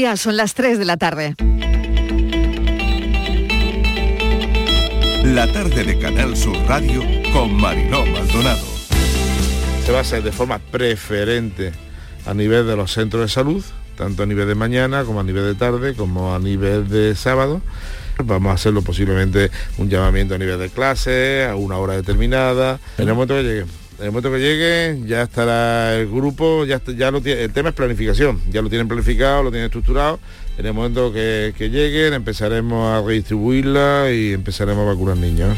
Ya son las 3 de la tarde. La tarde de Canal Sur Radio con Mariló Maldonado. Se va a hacer de forma preferente a nivel de los centros de salud, tanto a nivel de mañana como a nivel de tarde, como a nivel de sábado. Vamos a hacerlo posiblemente un llamamiento a nivel de clase, a una hora determinada, en el momento que llegue. En el momento que llegue ya estará el grupo, ya, ya el tema es planificación, ya lo tienen planificado, lo tienen estructurado. En el momento que, que lleguen empezaremos a redistribuirla y empezaremos a vacunar niños.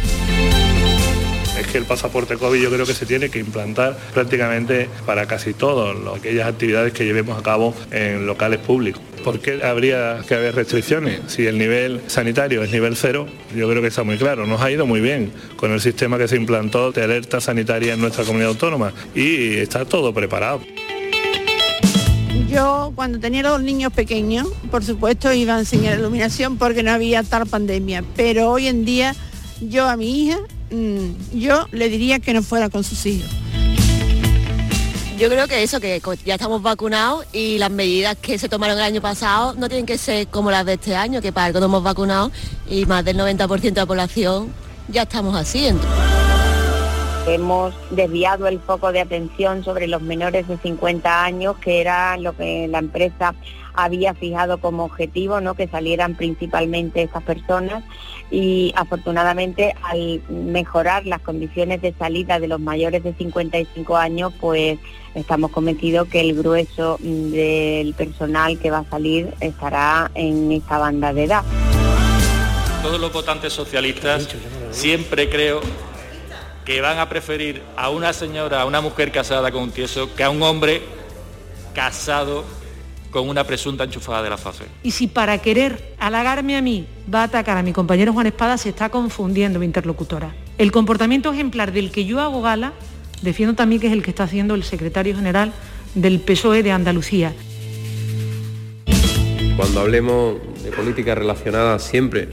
Que el pasaporte COVID yo creo que se tiene que implantar prácticamente para casi todas aquellas actividades que llevemos a cabo en locales públicos. ¿Por qué habría que haber restricciones? Si el nivel sanitario es nivel cero, yo creo que está muy claro. Nos ha ido muy bien con el sistema que se implantó de alerta sanitaria en nuestra comunidad autónoma y está todo preparado. Yo cuando tenía los niños pequeños, por supuesto iba a enseñar iluminación porque no había tal pandemia, pero hoy en día yo a mi hija, mm, yo le diría que no fuera con sus hijos. Yo creo que eso, que ya estamos vacunados y las medidas que se tomaron el año pasado no tienen que ser como las de este año, que para algo no hemos vacunado y más del 90% de la población ya estamos así. Hemos desviado el foco de atención sobre los menores de 50 años, que era lo que la empresa había fijado como objetivo, ¿no? que salieran principalmente estas personas y afortunadamente al mejorar las condiciones de salida de los mayores de 55 años, pues estamos convencidos que el grueso del personal que va a salir estará en esta banda de edad. Todos los votantes socialistas siempre creo que van a preferir a una señora, a una mujer casada con un tieso, que a un hombre casado con una presunta enchufada de la fase. Y si para querer halagarme a mí va a atacar a mi compañero Juan Espada, se está confundiendo mi interlocutora. El comportamiento ejemplar del que yo hago gala, defiendo también que es el que está haciendo el secretario general del PSOE de Andalucía. Cuando hablemos de políticas relacionadas siempre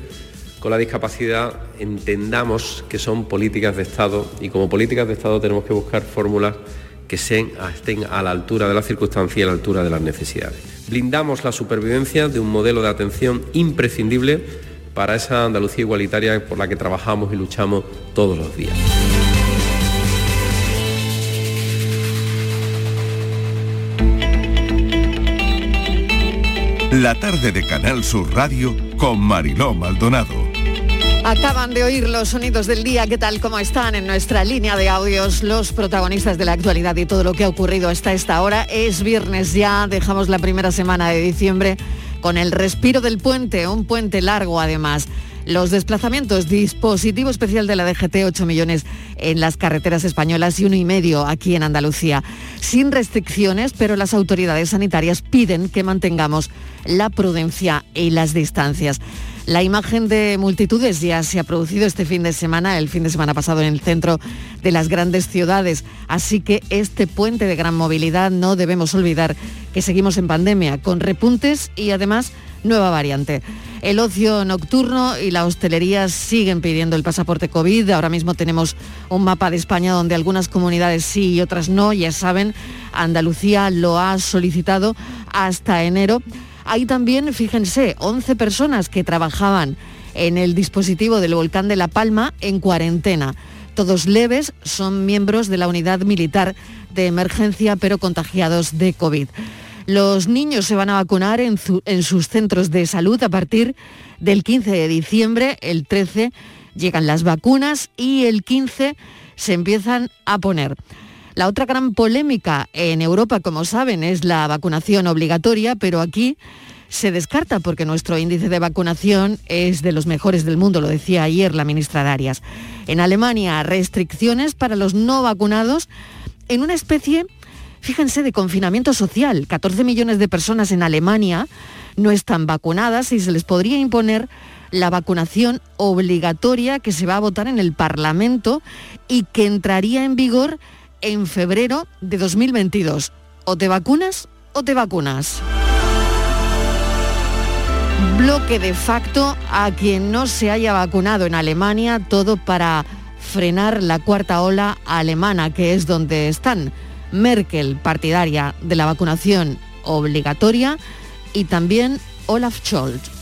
con la discapacidad entendamos que son políticas de Estado y como políticas de Estado tenemos que buscar fórmulas que estén a la altura de la circunstancia y a la altura de las necesidades. Blindamos la supervivencia de un modelo de atención imprescindible para esa Andalucía igualitaria por la que trabajamos y luchamos todos los días. La tarde de Canal Sur Radio con Mariló Maldonado. Acaban de oír los sonidos del día, ¿qué tal? ¿Cómo están en nuestra línea de audios los protagonistas de la actualidad y todo lo que ha ocurrido hasta esta hora? Es viernes ya, dejamos la primera semana de diciembre con el respiro del puente, un puente largo además. Los desplazamientos, dispositivo especial de la DGT, 8 millones en las carreteras españolas y uno y medio aquí en Andalucía. Sin restricciones, pero las autoridades sanitarias piden que mantengamos la prudencia y las distancias. La imagen de multitudes ya se ha producido este fin de semana, el fin de semana pasado en el centro de las grandes ciudades. Así que este puente de gran movilidad no debemos olvidar que seguimos en pandemia, con repuntes y además nueva variante. El ocio nocturno y la hostelería siguen pidiendo el pasaporte COVID. Ahora mismo tenemos un mapa de España donde algunas comunidades sí y otras no. Ya saben, Andalucía lo ha solicitado hasta enero hay también, fíjense, 11 personas que trabajaban en el dispositivo del volcán de La Palma en cuarentena. Todos leves, son miembros de la unidad militar de emergencia, pero contagiados de COVID. Los niños se van a vacunar en, en, sus centros de salud a partir del 15 de diciembre. El 13 llegan las vacunas y el 15 se empiezan a poner. La otra gran polémica en Europa, como saben, es la vacunación obligatoria, pero aquí se descarta porque nuestro índice de vacunación es de los mejores del mundo, lo decía ayer la ministra Darias. En Alemania, restricciones para los no vacunados en una especie, fíjense, de confinamiento social. 14 millones de personas en Alemania no están vacunadas y se les podría imponer la vacunación obligatoria que se va a votar en el Parlamento y que entraría en vigor en febrero de 2022. O te vacunas o te vacunas. Bloque de facto a quien no se haya vacunado en Alemania, todo para frenar la cuarta ola alemana, que es donde están. Merkel, partidaria de la vacunación obligatoria, y también Olaf Scholz.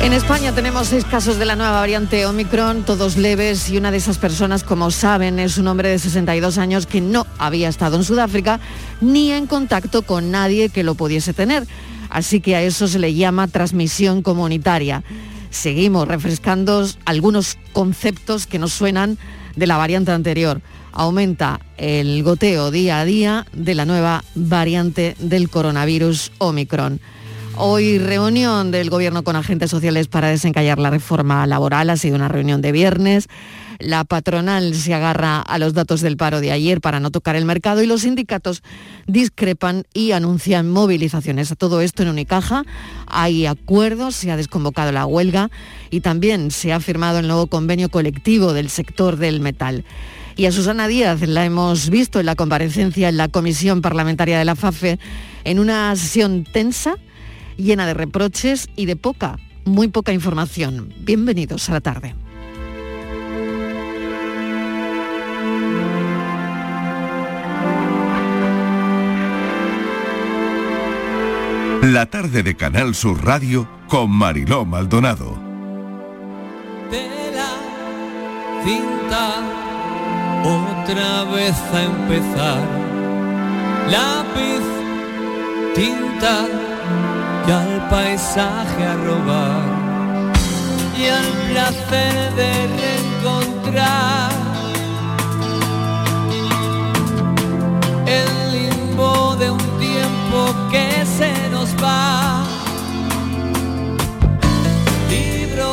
En España tenemos seis casos de la nueva variante Omicron, todos leves, y una de esas personas, como saben, es un hombre de 62 años que no había estado en Sudáfrica ni en contacto con nadie que lo pudiese tener. Así que a eso se le llama transmisión comunitaria. Seguimos refrescando algunos conceptos que nos suenan de la variante anterior. Aumenta el goteo día a día de la nueva variante del coronavirus Omicron. Hoy reunión del Gobierno con agentes sociales para desencallar la reforma laboral. Ha sido una reunión de viernes. La patronal se agarra a los datos del paro de ayer para no tocar el mercado y los sindicatos discrepan y anuncian movilizaciones. A todo esto en Unicaja hay acuerdos, se ha desconvocado la huelga y también se ha firmado el nuevo convenio colectivo del sector del metal. Y a Susana Díaz la hemos visto en la comparecencia en la Comisión Parlamentaria de la FAFE en una sesión tensa llena de reproches y de poca, muy poca información. Bienvenidos a la tarde. La tarde de Canal Sur Radio con Mariló Maldonado. Tela, cinta, otra vez a empezar. Lápiz, tinta y al paisaje a robar y al placer de reencontrar el limbo de un tiempo que se nos va. Libro,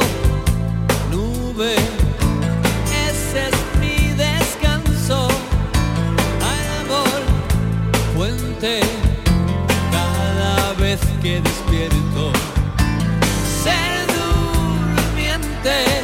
nube, ese es mi descanso, árbol, puente cada vez que durmiente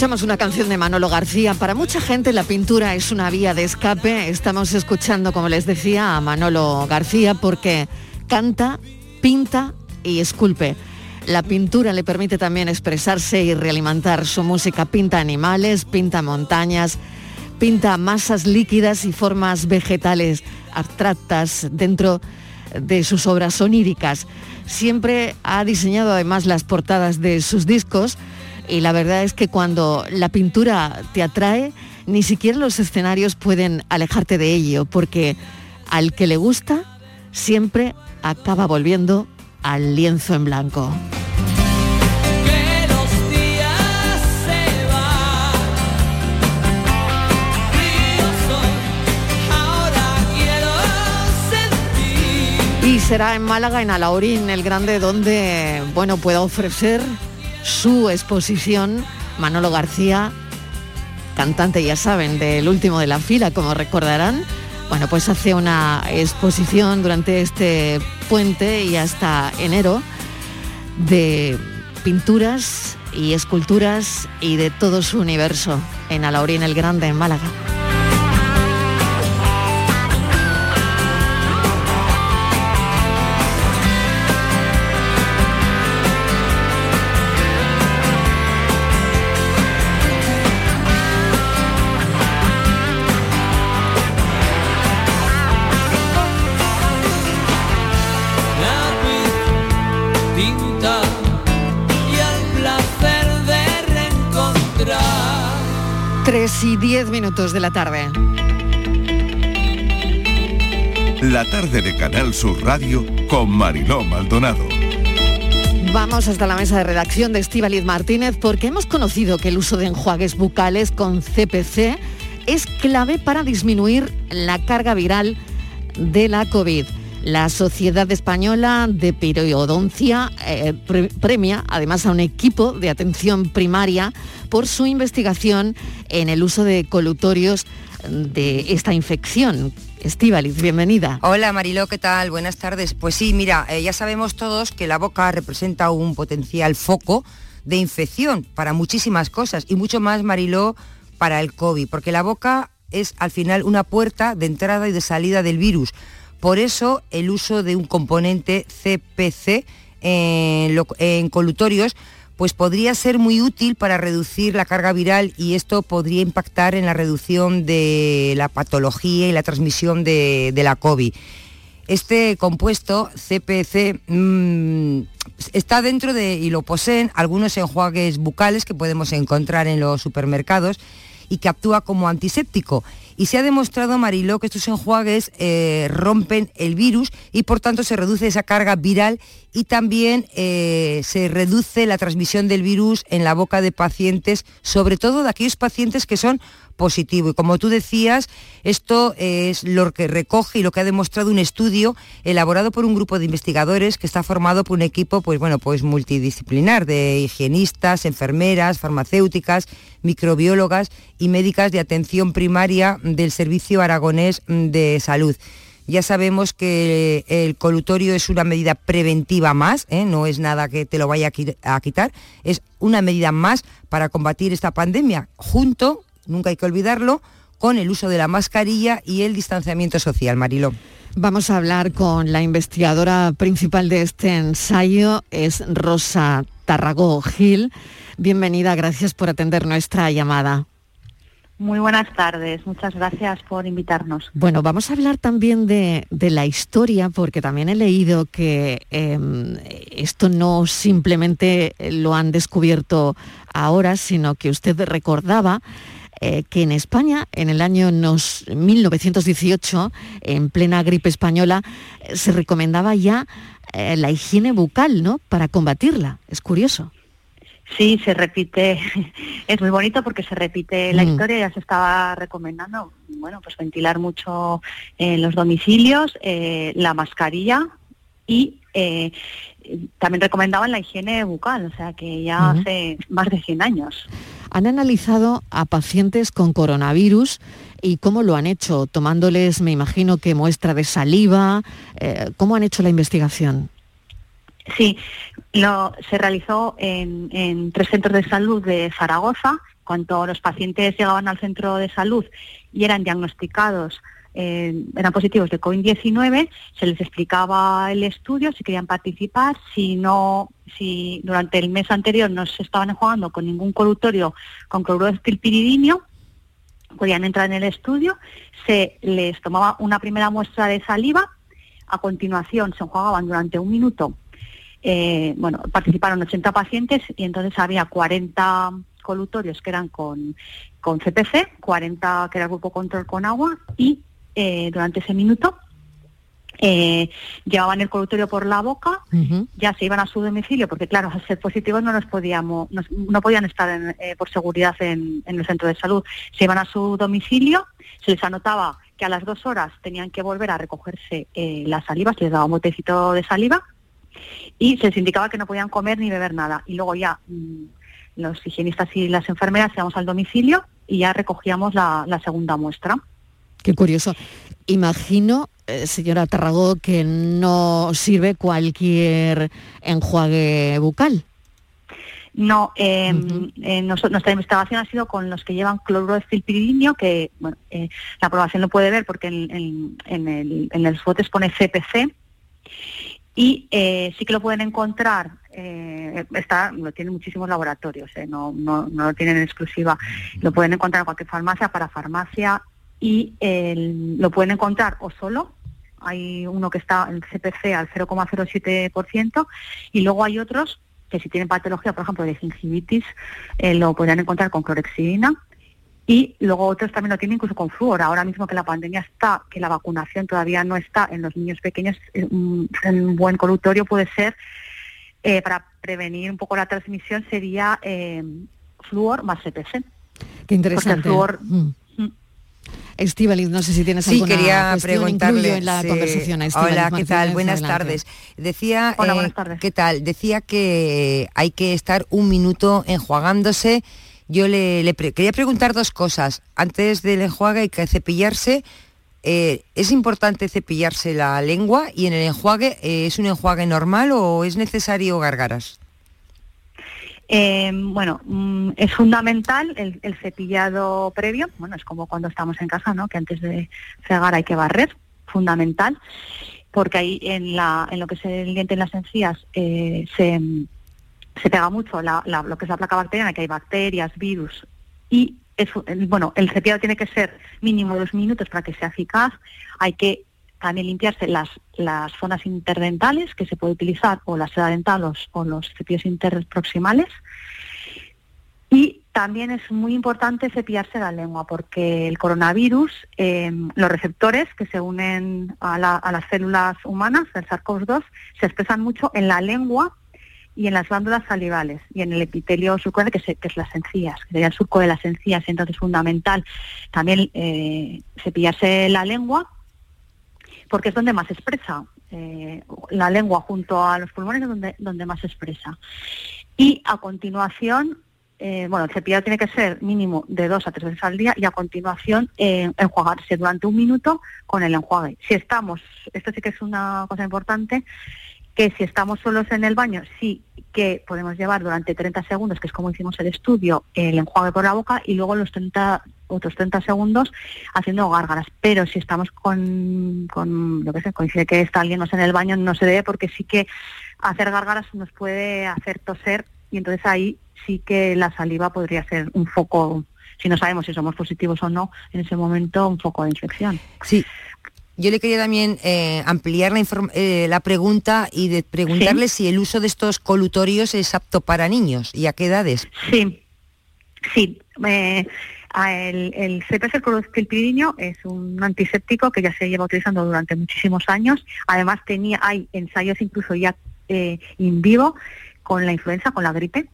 Escuchamos una canción de Manolo García. Para mucha gente la pintura es una vía de escape. Estamos escuchando, como les decía, a Manolo García porque canta, pinta y esculpe. La pintura le permite también expresarse y realimentar su música. Pinta animales, pinta montañas, pinta masas líquidas y formas vegetales abstractas dentro de sus obras oníricas. Siempre ha diseñado además las portadas de sus discos y la verdad es que cuando la pintura te atrae, ni siquiera los escenarios pueden alejarte de ello, porque al que le gusta siempre acaba volviendo al lienzo en blanco. Y será en Málaga, en Alaurín, el Grande, donde bueno, pueda ofrecer su exposición Manolo García, cantante, ya saben, del último de la fila, como recordarán. Bueno, pues hace una exposición durante este puente y hasta enero de pinturas y esculturas y de todo su universo en Alaurín el Grande, en Málaga. 3 y 10 minutos de la tarde. La tarde de Canal Sur Radio con Mariló Maldonado. Vamos hasta la mesa de redacción de Estíbaliz Martínez porque hemos conocido que el uso de enjuagues bucales con CPC es clave para disminuir la carga viral de la COVID. La Sociedad Española de Periodoncia eh, premia además a un equipo de atención primaria por su investigación en el uso de colutorios de esta infección. Estíbaliz, bienvenida. Hola Mariló, ¿qué tal? Buenas tardes. Pues sí, mira, eh, ya sabemos todos que la boca representa un potencial foco de infección para muchísimas cosas y mucho más, Mariló, para el COVID, porque la boca es al final una puerta de entrada y de salida del virus. Por eso el uso de un componente CPC en, colutorios pues podría ser muy útil para reducir la carga viral y esto podría impactar en la reducción de la patología y la transmisión de, la COVID. Este compuesto CPC mm, está dentro de, y lo poseen algunos enjuagues bucales que podemos encontrar en los supermercados y que actúa como antiséptico. Y se ha demostrado, Mariló, que estos enjuagues eh, rompen el virus y por tanto se reduce esa carga viral y también eh, se reduce la transmisión del virus en la boca de pacientes, sobre todo de aquellos pacientes que son positivo. Y como tú decías, esto es lo que recoge y lo que ha demostrado un estudio elaborado por un grupo de investigadores que está formado por un equipo pues, bueno, pues multidisciplinar de higienistas, enfermeras, farmacéuticas, microbiólogas y médicas de atención primaria del Servicio Aragonés de Salud. Ya sabemos que el colutorio es una medida preventiva más, ¿eh? no es nada que te lo vaya a quitar, es una medida más para combatir esta pandemia, junto nunca hay que olvidarlo, con el uso de la mascarilla y el distanciamiento social. Mariló. Vamos a hablar con la investigadora principal de este ensayo, es Rosa Tarragó Gil. Bienvenida, gracias por atender nuestra llamada. Muy buenas tardes, muchas gracias por invitarnos. Bueno, vamos a hablar también de, la historia, porque también he leído que em, esto no simplemente lo han descubierto ahora, sino que usted recordaba eh, que en España, en el año 1918, en plena gripe española, eh, se recomendaba ya eh, la higiene bucal, ¿no? Para combatirla. Es curioso. Sí, se repite, es muy bonito porque se repite la mm. historia, ya se estaba recomendando, bueno, pues ventilar mucho en los domicilios, la mascarilla y también recomendaban la higiene bucal, o sea que ya hace más de 100 años han analizado a pacientes con coronavirus y cómo lo han hecho, tomándoles, me imagino que muestra de saliva, eh, ¿cómo han hecho la investigación? Sí, lo, se realizó en, tres centros de salud de Zaragoza. Cuando los pacientes llegaban al centro de salud y eran diagnosticados eh, eran positivos de COVID-19, se les explicaba el estudio, si querían participar, si no, si durante el mes anterior no se estaban enjuagando con ningún colutorio con cloruro de estilpiridinio, podían entrar en el estudio, se les tomaba una primera muestra de saliva, a continuación se enjuagaban durante un minuto, eh, bueno, participaron 80 pacientes y entonces había 40 colutorios que eran con, con CPC, 40 que era el grupo control con agua y eh, durante ese minuto. Eh, llevaban el colutorio por la boca, ya se iban a su domicilio, porque claro, al ser positivos no nos podíamos, no, podían estar eh, por seguridad en, el centro de salud. Se iban a su domicilio, se les anotaba que a las dos horas tenían que volver a recogerse la saliva, se les daba un botecito de saliva y se les indicaba que no podían comer ni beber nada. Y luego ya mm, los higienistas y las enfermeras íbamos al domicilio y ya recogíamos la segunda muestra. Qué curioso. Imagino, eh, señora Tarragó, que no sirve cualquier enjuague bucal. No, em, eh, nuestra investigación ha sido con los que llevan cloruro de filpiridinio, que bueno, eh, la aprobación lo puede ver porque en, el, en el botes pone CPC, y sí que lo pueden encontrar, está, lo tienen muchísimos laboratorios, no, no, no, lo tienen en exclusiva, lo pueden encontrar en cualquier farmacia, para farmacia, y lo pueden encontrar o solo, hay uno que está en CPC al 0,07% y luego hay otros que si tienen patología, por ejemplo, de gingivitis, eh, lo podrían encontrar con clorexidina y luego otros también lo tienen incluso con flúor. Ahora mismo que la pandemia está, que la vacunación todavía no está en los niños pequeños, un, buen colutorio puede ser eh, para prevenir un poco la transmisión sería eh, flúor más CPC. Qué interesante. flúor- Mm. Estíbaliz, no sé si tienes Sí, alguna quería preguntarle. en la sí. conversación a Estíbaliz Hola, ¿qué tal? Buenas adelante. tardes. Decía, Hola, eh, buenas tardes. ¿qué tal? Decía que hay que estar un minuto enjuagándose. Yo le, quería preguntar dos cosas. Antes del enjuague hay que cepillarse. Eh, ¿Es importante cepillarse la lengua y en el enjuague eh, es un enjuague normal o es necesario gargaras? Eh, bueno, mm, es fundamental el, cepillado previo. Bueno, es como cuando estamos en casa, ¿no? Que antes de fregar hay que barrer, fundamental, porque ahí en, la, en lo que es el diente en las encías se, se pega mucho la- lo que es la placa bacteriana, que hay bacterias, virus, y es, bueno, el cepillado tiene que ser mínimo dos minutos para que sea eficaz. Hay que también limpiarse las, las zonas interdentales que se puede utilizar o la seda dental o, o los cepillos interproximales. Y también es muy importante cepillarse la lengua porque el coronavirus, eh, los receptores que se unen a, la- a las células humanas, el SARS-CoV-2, se expresan mucho en la lengua y en las glándulas salivales y en el epitelio surcoide, que, que es las encías, que sería el surco de las encías. Entonces es fundamental también eh, cepillarse la lengua porque es donde más expresa. Eh, la lengua junto a los pulmones es donde, donde más expresa. Y a continuación, eh, bueno, el cepillado tiene que ser mínimo de dos a tres veces al día y a continuación enjuagarse durante un minuto con el enjuague. Si estamos, esto sí que es una cosa importante, que si estamos solos en el baño, sí que podemos llevar durante 30 segundos, que es como hicimos el estudio, el enjuague por la boca y luego los 30, otros 30 segundos haciendo gárgaras. Pero si estamos con, con yo qué sé, coincide que está alguien más en el baño, no se debe porque sí que hacer gárgaras nos puede hacer toser y entonces ahí sí que la saliva podría ser un foco, si no sabemos si somos positivos o no, en ese momento un foco de infección. Sí. Yo le quería también eh, ampliar la, eh, la pregunta y de preguntarle si el uso de estos colutorios es apto para niños y a qué edades. Sí, sí. eh, el, el CPS, el es un antiséptico que ya se lleva utilizando durante muchísimos años. Además, tenía hay ensayos incluso ya eh, in vivo con la influenza, con la gripe.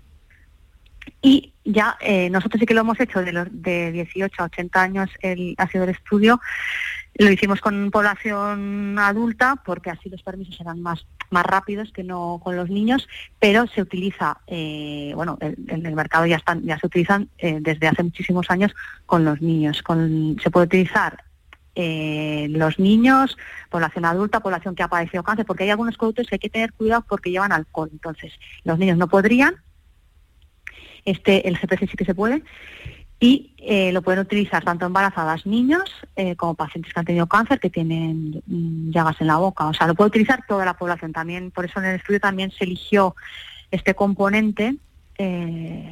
Y ya eh, nosotros sí que lo hemos hecho de los de 18 a 80 años, el, ha sido el estudio. Lo hicimos con población adulta porque así los permisos eran más, más rápidos que no con los niños, pero se utiliza, eh, bueno, en el mercado ya están, ya se utilizan eh, desde hace muchísimos años con los niños. Con, se puede utilizar eh, los niños, población adulta, población que ha padecido cáncer, porque hay algunos productos que hay que tener cuidado porque llevan alcohol. Entonces, los niños no podrían, este el CPC sí que se puede, y eh, lo pueden utilizar tanto embarazadas niños eh, como pacientes que han tenido cáncer que tienen mm, llagas en la boca. O sea, lo puede utilizar toda la población también. Por eso en el estudio también se eligió este componente eh,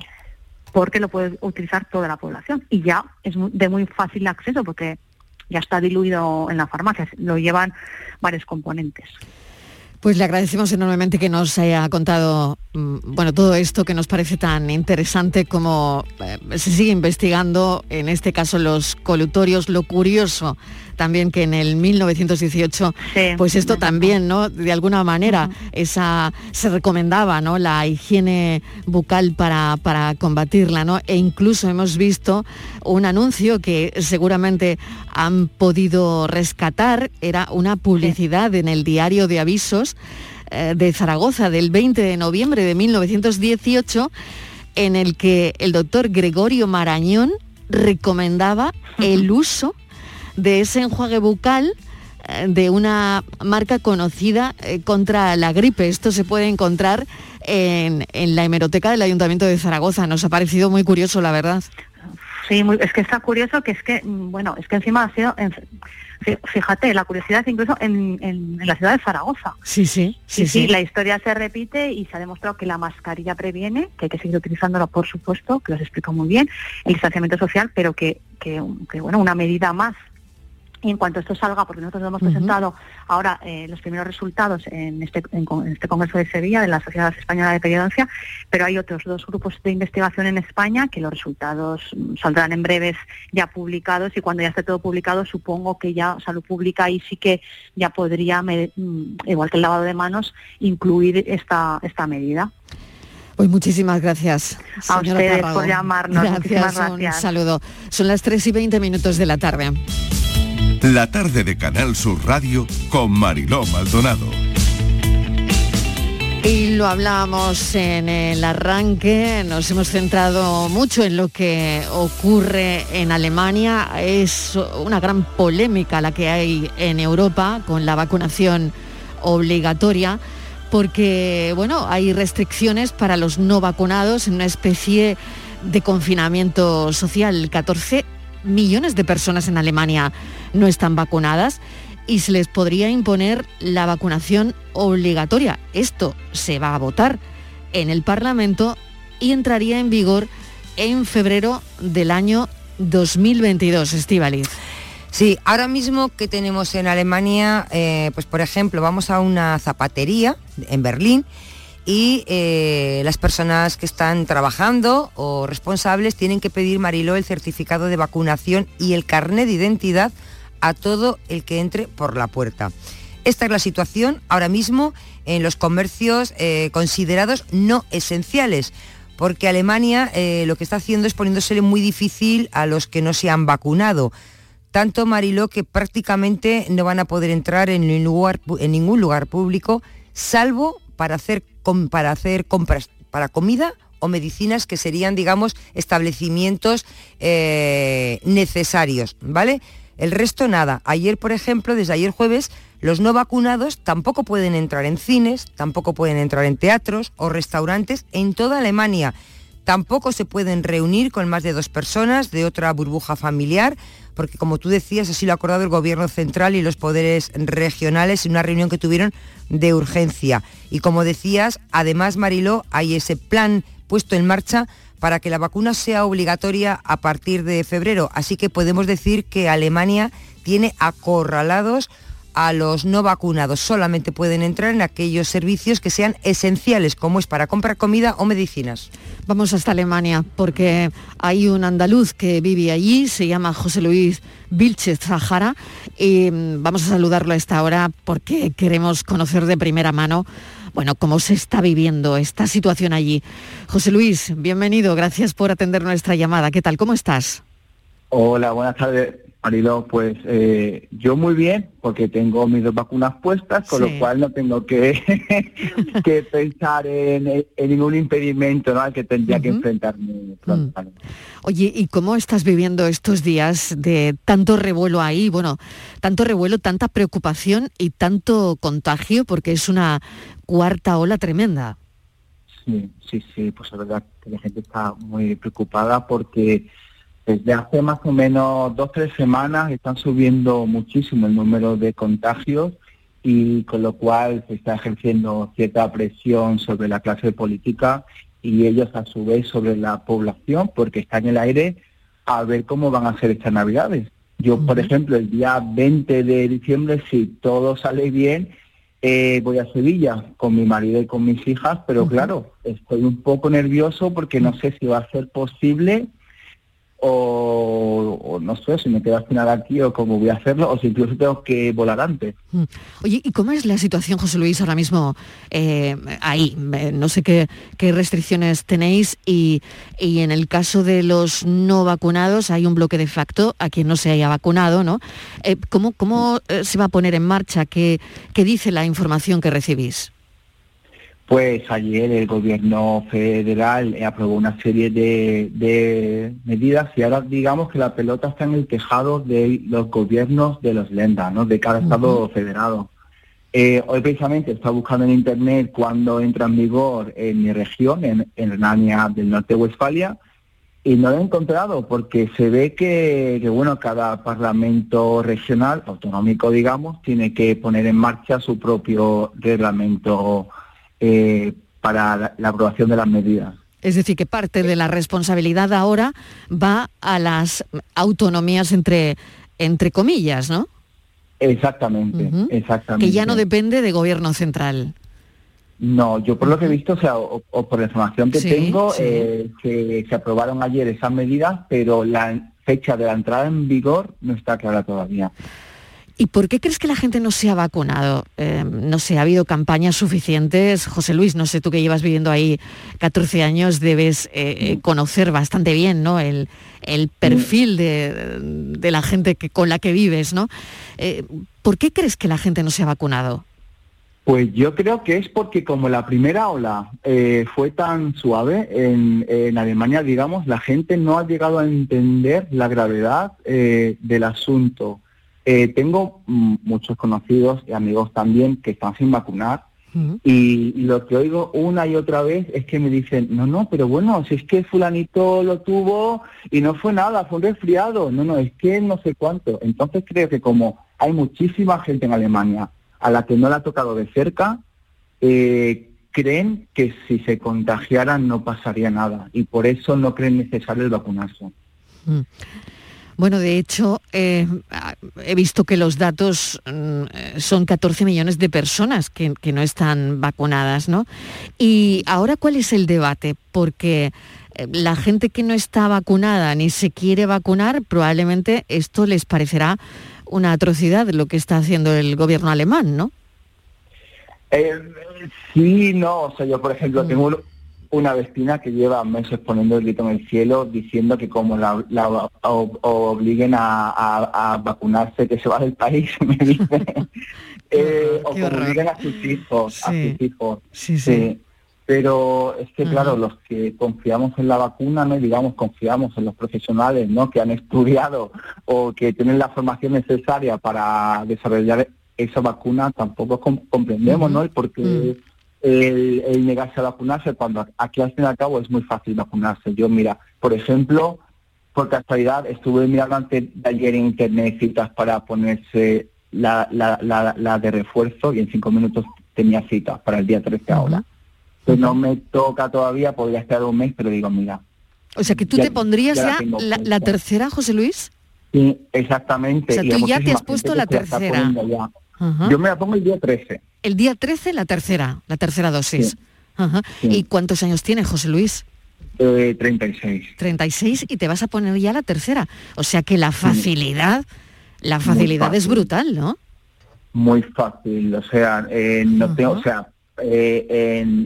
porque lo puede utilizar toda la población. Y ya es de muy fácil acceso porque ya está diluido en la farmacia. Lo llevan varios componentes. Pues le agradecemos enormemente que nos haya contado mm, bueno, todo esto que nos parece tan interesante como eh, se sigue investigando, en este caso los colutorios, lo curioso también que en el 1918, pues esto también, ¿no? De alguna manera, esa se recomendaba, ¿no? La higiene bucal para, para combatirla, ¿no? E incluso hemos visto un anuncio que seguramente han podido rescatar, era una publicidad en el diario de avisos eh, de Zaragoza del 20 de noviembre de 1918 en el que el doctor Gregorio Marañón recomendaba el uso de ese enjuague bucal eh, de una marca conocida eh, contra la gripe. Esto se puede encontrar en, en la hemeroteca del Ayuntamiento de Zaragoza. Nos ha parecido muy curioso, la verdad. Sí, muy- es que está curioso que es que, mm, bueno, es que encima ha sido, en- fíjate, la curiosidad incluso en, en- en la ciudad de Zaragoza. Sí, sí, Sí, sí, sí, sí. la historia se repite y se ha demostrado que la mascarilla previene, que hay que seguir utilizándola, por supuesto, que los explico muy bien, el distanciamiento social, pero que, que, que, bueno, una medida más y en cuanto esto salga, porque nosotros hemos presentado ahora eh, los primeros resultados en este, en, este Congreso de Sevilla de la Sociedad Española de Periodoncia, pero hay otros dos grupos de investigación en España que los resultados mm, saldrán en breves ya publicados y cuando ya esté todo publicado supongo que ya Salud Pública ahí sí que ya podría, mm, igual que el lavado de manos, incluir esta, esta medida. Pues muchísimas gracias. A ustedes por llamarnos. Gracias, gracias. Un saludo. Son las 3 y 20 minutos de la tarde. La tarde de Canal Sur Radio con Mariló Maldonado. Y lo hablábamos en el arranque, nos hemos centrado mucho en lo que ocurre en Alemania. Es una gran polémica la que hay en Europa con la vacunación obligatoria porque bueno, hay restricciones para los no vacunados en una especie de confinamiento social. 14 millones de personas en Alemania no están vacunadas y se les podría imponer la vacunación obligatoria. Esto se va a votar en el Parlamento y entraría en vigor en febrero del año 2022, Estivaliz. Sí, ahora mismo que tenemos en Alemania, eh, pues por ejemplo, vamos a una zapatería en Berlín y eh, las personas que están trabajando o responsables tienen que pedir, Mariló, el certificado de vacunación y el carnet de identidad a todo el que entre por la puerta. Esta es la situación ahora mismo en los comercios eh, considerados no esenciales, porque Alemania eh, lo que está haciendo es poniéndosele muy difícil a los que no se han vacunado. Tanto Mariló que prácticamente no van a poder entrar en ningún lugar público, salvo para hacer para hacer compras para comida o medicinas que serían, digamos, establecimientos eh, necesarios, ¿vale? El resto nada. Ayer, por ejemplo, desde ayer jueves, los no vacunados tampoco pueden entrar en cines, tampoco pueden entrar en teatros o restaurantes en toda Alemania. Tampoco se pueden reunir con más de dos personas de otra burbuja familiar, porque como tú decías, así lo ha acordado el Gobierno Central y los poderes regionales en una reunión que tuvieron de urgencia. Y como decías, además, Mariló, hay ese plan puesto en marcha para que la vacuna sea obligatoria a partir de febrero. Así que podemos decir que Alemania tiene acorralados a los no vacunados. Solamente pueden entrar en aquellos servicios que sean esenciales, como es para comprar comida o medicinas. Vamos hasta Alemania, porque hay un andaluz que vive allí, se llama José Luis Vilches Zahara, y mm, vamos a saludarlo a esta hora porque queremos conocer de primera mano bueno, cómo se está viviendo esta situación allí. José Luis, bienvenido, gracias por atender nuestra llamada. ¿Qué tal? ¿Cómo estás? Hola, buenas tardes. Marilo, pues eh, yo muy bien, porque tengo mis dos vacunas puestas, con lo cual no tengo que, que pensar en, ningún impedimento ¿no? al que tendría que enfrentarme mm. Oye, ¿y cómo estás viviendo estos días de tanto revuelo ahí? Bueno, tanto revuelo, tanta preocupación y tanto contagio, porque es una cuarta ola tremenda. Sí, sí, sí, pues la verdad que la gente está muy preocupada porque desde hace más o menos dos o tres semanas están subiendo muchísimo el número de contagios y con lo cual se está ejerciendo cierta presión sobre la clase política y ellos a su vez sobre la población porque está en el aire a ver cómo van a ser estas navidades. Yo, por ejemplo, el día 20 de diciembre, si todo sale bien, eh, voy a Sevilla con mi marido y con mis hijas, pero claro, estoy un poco nervioso porque no sé si va a ser posible o, no sé si me quedo al final aquí o cómo voy a hacerlo o si incluso tengo que volar antes. Mm. Oye, ¿y cómo es la situación, José Luis, ahora mismo eh, ahí? Eh, no sé qué, restricciones tenéis y, en el caso de los no vacunados hay un bloque de facto a quien no se haya vacunado, ¿no? Eh, ¿Cómo, cómo se va a poner en marcha? ¿Qué, ¿Qué dice la información que recibís? Pues ayer el gobierno federal aprobó una serie de, medidas y ahora digamos que la pelota está en el tejado de los gobiernos de los lendas, ¿no? de cada estado federado. Eh, hoy precisamente está buscando en internet cuándo entra en vigor en mi región, en, en Renania del Norte de Westfalia, y no lo he encontrado porque se ve que, que, bueno, cada parlamento regional, autonómico digamos, tiene que poner en marcha su propio reglamento eh, para la, aprobación de las medidas. Es decir, que parte de la responsabilidad ahora va a las autonomías entre, entre comillas, ¿no? Exactamente, exactamente. Que ya no depende de gobierno central. No, yo por lo que he visto, o sea, o, por la información que tengo, eh, se, se aprobaron ayer esas medidas, pero la fecha de la entrada en vigor no está clara todavía. ¿Y por qué crees que la gente no se ha vacunado? Eh, no sé, ha habido campañas suficientes. José Luis, no sé, tú que llevas viviendo ahí 14 años, debes eh, eh, conocer bastante bien ¿no? el, perfil de, la gente que, con la que vives. ¿no? ¿Por qué crees que la gente no se ha vacunado? Pues yo creo que es porque como la primera ola fue tan suave en, en, Alemania, digamos, la gente no ha llegado a entender la gravedad del asunto. Eh, tengo mm, muchos conocidos y amigos también que están sin vacunar y, lo que oigo una y otra vez es que me dicen, no, no, pero bueno, si es que fulanito lo tuvo y no fue nada, fue un resfriado, no, no, es que no sé cuánto. Entonces creo que como hay muchísima gente en Alemania a la que no le ha tocado de cerca, eh, creen que si se contagiaran no pasaría nada y por eso no creen necesario el vacunarse. Bueno, de hecho, eh, he visto que los datos mm, son 14 millones de personas que, no están vacunadas, ¿no? Y ahora, ¿cuál es el debate? Porque eh, la gente que no está vacunada ni se quiere vacunar, probablemente esto les parecerá una atrocidad lo que está haciendo el gobierno alemán, ¿no? Eh, sí, no, o sea, yo por ejemplo mm. tengo una vecina que lleva meses poniendo el grito en el cielo diciendo que como la, obliguen a, vacunarse que se va del país, me dice. Eh, o que obliguen a sus hijos, a sus hijos. Sí, sí. Pero es que, claro, los que confiamos en la vacuna, ¿no? Digamos, confiamos en los profesionales, ¿no? Que han estudiado o que tienen la formación necesaria para desarrollar esa vacuna, tampoco comprendemos, ¿no? El por qué el, negarse a vacunarse, cuando aquí al fin y al cabo es muy fácil vacunarse. Yo, mira, por ejemplo, por casualidad estuve mirando antes de ayer en internet citas para ponerse la, la, de refuerzo y en cinco minutos tenía citas para el día 13 ahora. Pues no me toca todavía, podría estar un mes, pero digo, mira. O sea, que tú te pondrías ya, la, tercera, José Luis. Sí, exactamente. O sea, tú ya te has puesto la tercera. Yo me la pongo el día 13. El día 13 la tercera, la tercera dosis. ¿Y cuántos años tiene José Luis? 36. Eh, 36 y te vas a poner ya la tercera. O sea que la facilidad, la facilidad es brutal, ¿no? Muy fácil, o sea, eh, no tengo, o sea, eh,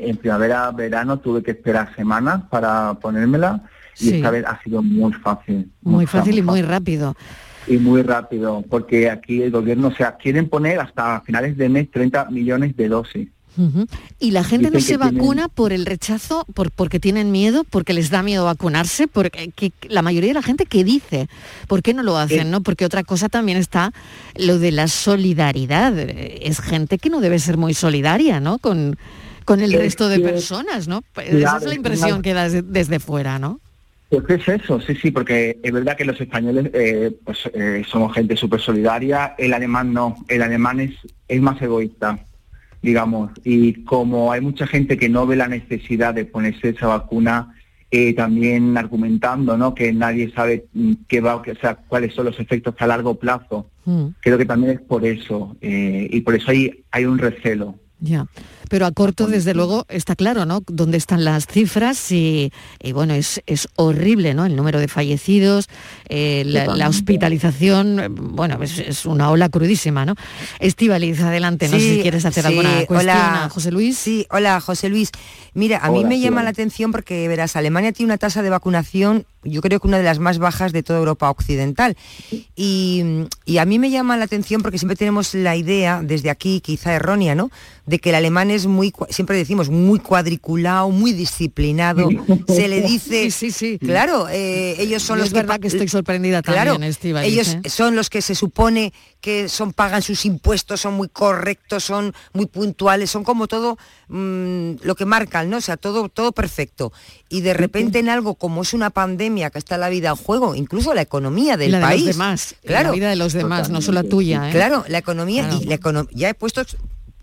en, primavera, verano tuve que esperar semanas para ponérmela y esta vez ha sido muy fácil. Muy, fácil y muy rápido y muy rápido, porque aquí el gobierno, o sea, quieren poner hasta finales de mes 30 millones de dosis. Y la gente no se vacuna por el rechazo, por, porque tienen miedo, porque les da miedo vacunarse, porque que, la mayoría de la gente que dice, ¿por qué no lo hacen? Eh. ¿no? Porque otra cosa también está lo de la solidaridad. Es gente que no debe ser muy solidaria, ¿no? Con, con el resto de personas, ¿no? Esa es la impresión que da desde fuera, ¿no? Pues es eso, sí, sí, porque es verdad que los españoles eh, pues, eh, somos gente súper solidaria, el alemán no, el alemán es, es más egoísta, digamos, y como hay mucha gente que no ve la necesidad de ponerse esa vacuna, eh, también argumentando ¿no? que nadie sabe mm, qué va, o sea, cuáles son los efectos a largo plazo. Mm. Creo que también es por eso, y por eso hay, hay un recelo. Ya. Pero a corto, desde luego, está claro, ¿no? Dónde están las cifras y, bueno, es, horrible, ¿no? El número de fallecidos, eh, la, hospitalización, bueno, es, una ola crudísima, ¿no? Estivaliz, adelante, no sé si quieres hacer alguna cuestión hola, José Luis. Sí, hola, José Luis. Mira, a mí me llama la atención porque, verás, Alemania tiene una tasa de vacunación yo creo que una de las más bajas de toda Europa Occidental. Y, y, a mí me llama la atención porque siempre tenemos la idea, desde aquí, quizá errónea, ¿no? De que el alemán es muy, siempre decimos, muy cuadriculado, muy disciplinado. Se le dice, sí, sí, sí. claro, eh, ellos son los es verdad que, estoy sorprendida claro, también, ellos ¿eh? son los que se supone que son pagan sus impuestos, son muy correctos, son muy puntuales, son como todo mm, lo que marcan, ¿no? O sea, todo, todo perfecto. Y de repente en algo como es una pandemia que está la vida en juego, incluso la economía del la país. De los demás, claro, la vida de los demás, no solo la tuya. ¿eh? Claro, la economía y la economía. Ya he puesto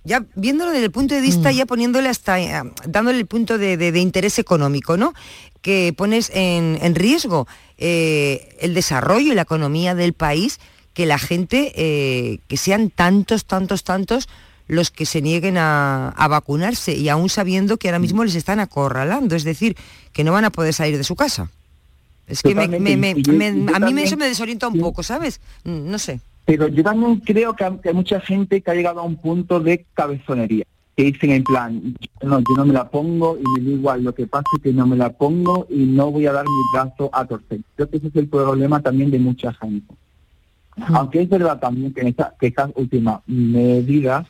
ya viéndolo desde el punto de vista, mm. ya poniéndole hasta, eh, dándole el punto de, interés económico, ¿no? Que pones en, riesgo eh, el desarrollo y la economía del país que la gente, eh, que sean tantos, tantos, tantos los que se nieguen a, a, vacunarse y aún sabiendo que ahora mismo les están acorralando, es decir, que no van a poder salir de su casa. Es que me, me, me, a mí eso me desorienta un poco, ¿sabes? Mm, no sé. Pero yo también creo que hay mucha gente que ha llegado a un punto de cabezonería, que dicen en plan, no, yo no me la pongo y me da igual lo que pase que no me la pongo y no voy a dar mi brazo a torcer. Creo que ese es el problema también de mucha gente. Aunque es verdad también que, esta, que estas últimas medidas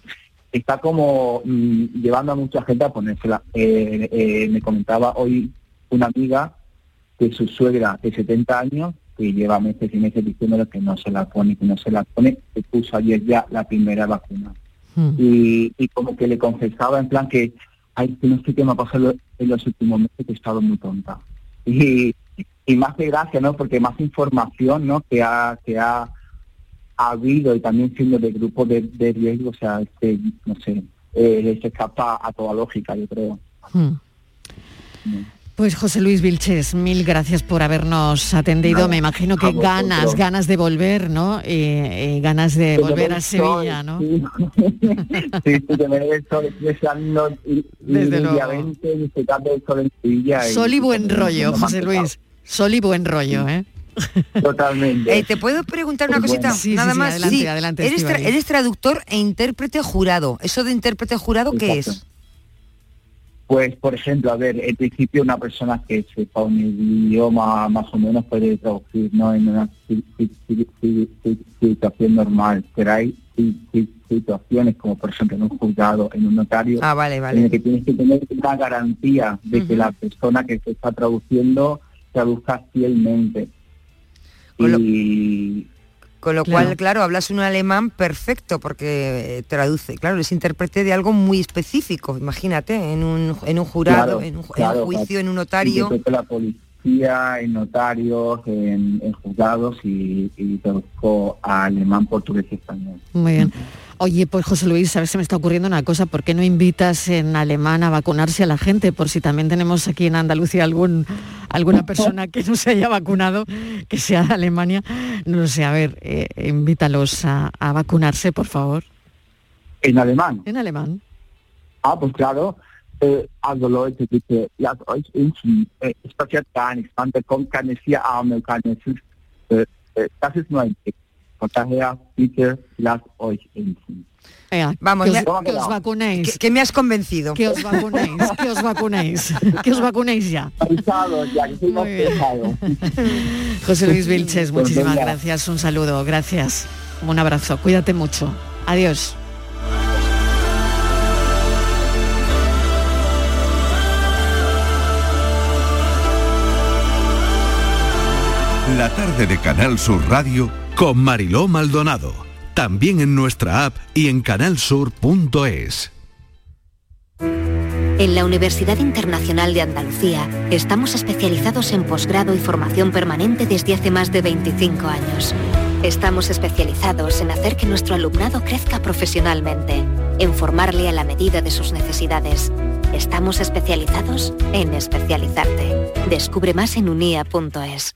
está como mm, llevando a mucha gente a ponérsela. Eh, eh, me comentaba hoy una amiga que su suegra de 70 años, que lleva meses y meses diciéndole que no se la pone, que no se la pone, se puso ayer ya la primera vacuna. Y, como que le confesaba en plan que, ay, que no sé qué me ha pasado en los últimos meses, que he estado muy tonta. Y, y más de gracia, ¿no? Porque más información, ¿no? Que ha, que ha, habido y también siendo de grupo de, riesgo, o sea, este, no sé, eh, se escapa a toda lógica, yo creo. Hmm. Pues José Luis Vilches, mil gracias por habernos atendido. Me imagino que ganas, ganas de volver, ¿no? Y, ganas de volver a Sevilla, ¿no? Sí, sí, que me sol deseando y, Desde luego. el sol en Sevilla. Sol y, buen rollo, José Luis. Sol y buen rollo, ¿eh? Totalmente. Eh, ¿Te puedo preguntar una cosita? Nada más. adelante, adelante, eres, eres, traductor e intérprete jurado. ¿Eso de intérprete jurado qué es? Pues, por ejemplo, a ver, en principio una persona que sepa un idioma más o menos puede traducir ¿no? en una situación normal, pero hay situaciones como por ejemplo en un juzgado, en un notario, ah, vale, vale. en el que tienes que tener una garantía de que la persona que se está traduciendo traduzca fielmente. Y, con lo cual, claro, hablas un alemán perfecto porque eh, traduce, claro, es intérprete de algo muy específico, imagínate, en un, en un jurado, en, un, juicio, en un notario. la policía, en notarios, en, juzgados y, y traduzco a alemán, portugués y español. Muy bien. Oye, pues José Luis, a ver si me está ocurriendo una cosa, ¿por qué no invitas en alemán a vacunarse a la gente? Por si también tenemos aquí en Andalucía algún, alguna persona que no se haya vacunado, que sea de Alemania. No sé, a ver, eh, invítalos a, vacunarse, por favor. ¿En alemán? En alemán. Ah, pues claro. Also Leute, bitte, lasst euch impfen. Es passiert gar nichts. Man bekommt keine vier Arme, keine fünf. Das ist nur ein Tick. Von daher, bitte lasst euch impfen. vamos, que os, que os vacunéis. Que, que, me has convencido. Que os vacunéis, que os vacunéis, que os vacunéis ya. que. José Luis Vilches, pues muchísimas gracias, un saludo, gracias, un abrazo, cuídate mucho, adiós. La tarde de Canal Sur Radio con Mariló Maldonado. También en nuestra app y en canalsur.es. En la Universidad Internacional de Andalucía estamos especializados en posgrado y formación permanente desde hace más de 25 años. Estamos especializados en hacer que nuestro alumnado crezca profesionalmente, en formarle a la medida de sus necesidades. Estamos especializados en especializarte. Descubre más en unia.es.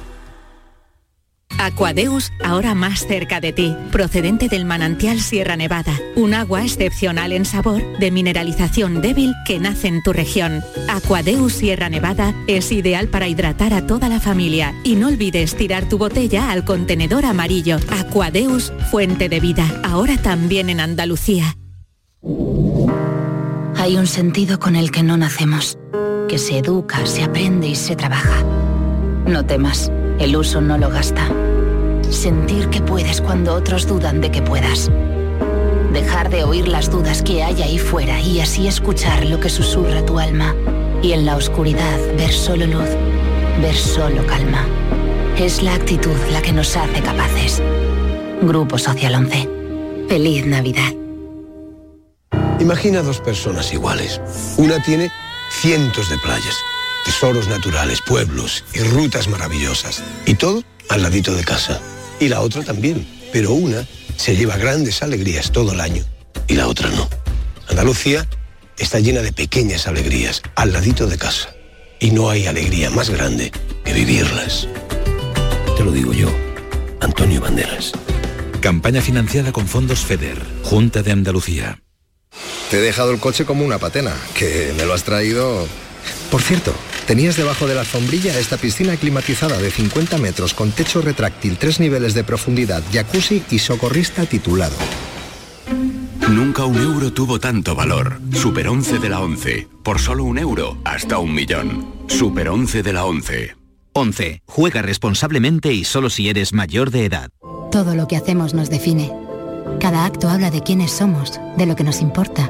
Aquadeus, ahora más cerca de ti, procedente del manantial Sierra Nevada, un agua excepcional en sabor, de mineralización débil que nace en tu región. Aquadeus Sierra Nevada es ideal para hidratar a toda la familia y no olvides tirar tu botella al contenedor amarillo. Aquadeus, fuente de vida, ahora también en Andalucía. Hay un sentido con el que no nacemos, que se educa, se aprende y se trabaja. No temas, el uso no lo gasta Sentir que puedes cuando otros dudan de que puedas. Dejar de oír las dudas que hay ahí fuera y así escuchar lo que susurra tu alma. Y en la oscuridad ver solo luz, ver solo calma. Es la actitud la que nos hace capaces. Grupo Social 11. Feliz Navidad. Imagina dos personas iguales. Una tiene cientos de playas, tesoros naturales, pueblos y rutas maravillosas. Y todo al ladito de casa. Y la otra también. Pero una se lleva grandes alegrías todo el año y la otra no. Andalucía está llena de pequeñas alegrías al ladito de casa. Y no hay alegría más grande que vivirlas. Te lo digo yo, Antonio Banderas. Campaña financiada con fondos FEDER, Junta de Andalucía. Te he dejado el coche como una patena, que me lo has traído... Por cierto, tenías debajo de la alfombrilla esta piscina climatizada de 50 metros con techo retráctil, tres niveles de profundidad, jacuzzi y socorrista titulado. Nunca un euro tuvo tanto valor. Super 11 de la 11. Por solo un euro, hasta un millón. Super 11 de la 11. 11. Juega responsablemente y solo si eres mayor de edad. Todo lo que hacemos nos define. Cada acto habla de quiénes somos, de lo que nos importa.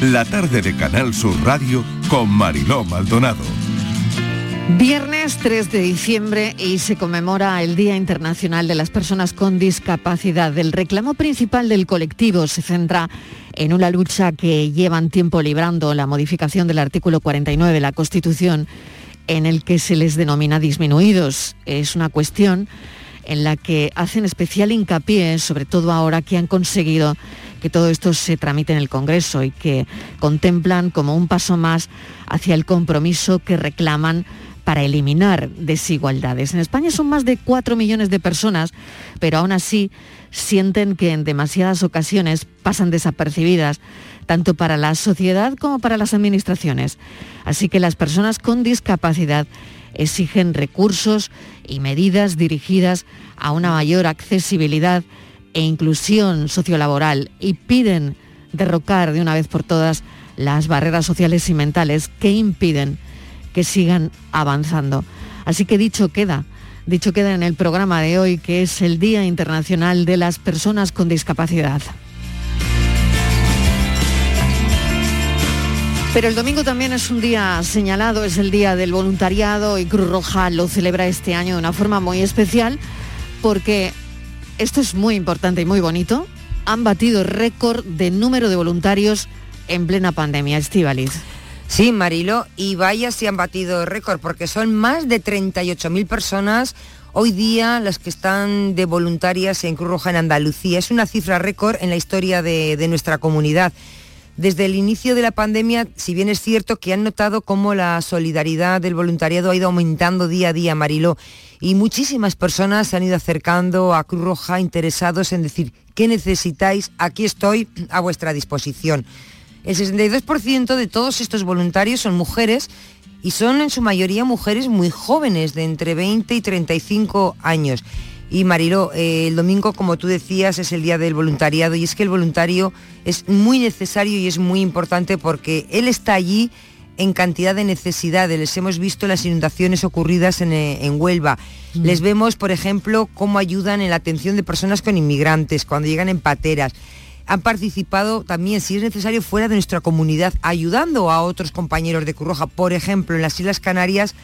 La tarde de Canal Sur Radio con Mariló Maldonado. Viernes 3 de diciembre y se conmemora el Día Internacional de las Personas con Discapacidad. El reclamo principal del colectivo se centra en una lucha que llevan tiempo librando la modificación del artículo 49 de la Constitución en el que se les denomina disminuidos. Es una cuestión en la que hacen especial hincapié, sobre todo ahora que han conseguido que todo esto se tramite en el Congreso y que contemplan como un paso más hacia el compromiso que reclaman para eliminar desigualdades. En España son más de 4 millones de personas, pero aún así sienten que en demasiadas ocasiones pasan desapercibidas, tanto para la sociedad como para las administraciones. Así que las personas con discapacidad exigen recursos y medidas dirigidas a una mayor accesibilidad e inclusión sociolaboral y piden derrocar de una vez por todas las barreras sociales y mentales que impiden que sigan avanzando. Así que dicho queda, dicho queda en el programa de hoy que es el Día Internacional de las Personas con Discapacidad. Pero el domingo también es un día señalado, es el Día del Voluntariado y Cruz Roja lo celebra este año de una forma muy especial porque esto es muy importante y muy bonito, han batido récord de número de voluntarios en plena pandemia. Estivaliz. Sí, Marilo, y vaya si han batido récord, porque son más de 38.000 personas hoy día las que están de voluntarias en Cruz Roja en Andalucía. Es una cifra récord en la historia de, de nuestra comunidad. Desde el inicio de la pandemia, si bien es cierto que han notado cómo la solidaridad del voluntariado ha ido aumentando día a día, Mariló, y muchísimas personas se han ido acercando a Cruz Roja interesados en decir, ¿qué necesitáis? Aquí estoy a vuestra disposición. El 62% de todos estos voluntarios son mujeres y son en su mayoría mujeres muy jóvenes, de entre 20 y 35 años. Y Mariló, eh, el domingo, como tú decías, es el día del voluntariado y es que el voluntario es muy necesario y es muy importante porque él está allí en cantidad de necesidades. Les hemos visto las inundaciones ocurridas en, eh, en Huelva. Mm. Les vemos, por ejemplo, cómo ayudan en la atención de personas con inmigrantes, cuando llegan en pateras. Han participado también, si es necesario, fuera de nuestra comunidad, ayudando a otros compañeros de Cruz Roja, por ejemplo, en las Islas Canarias,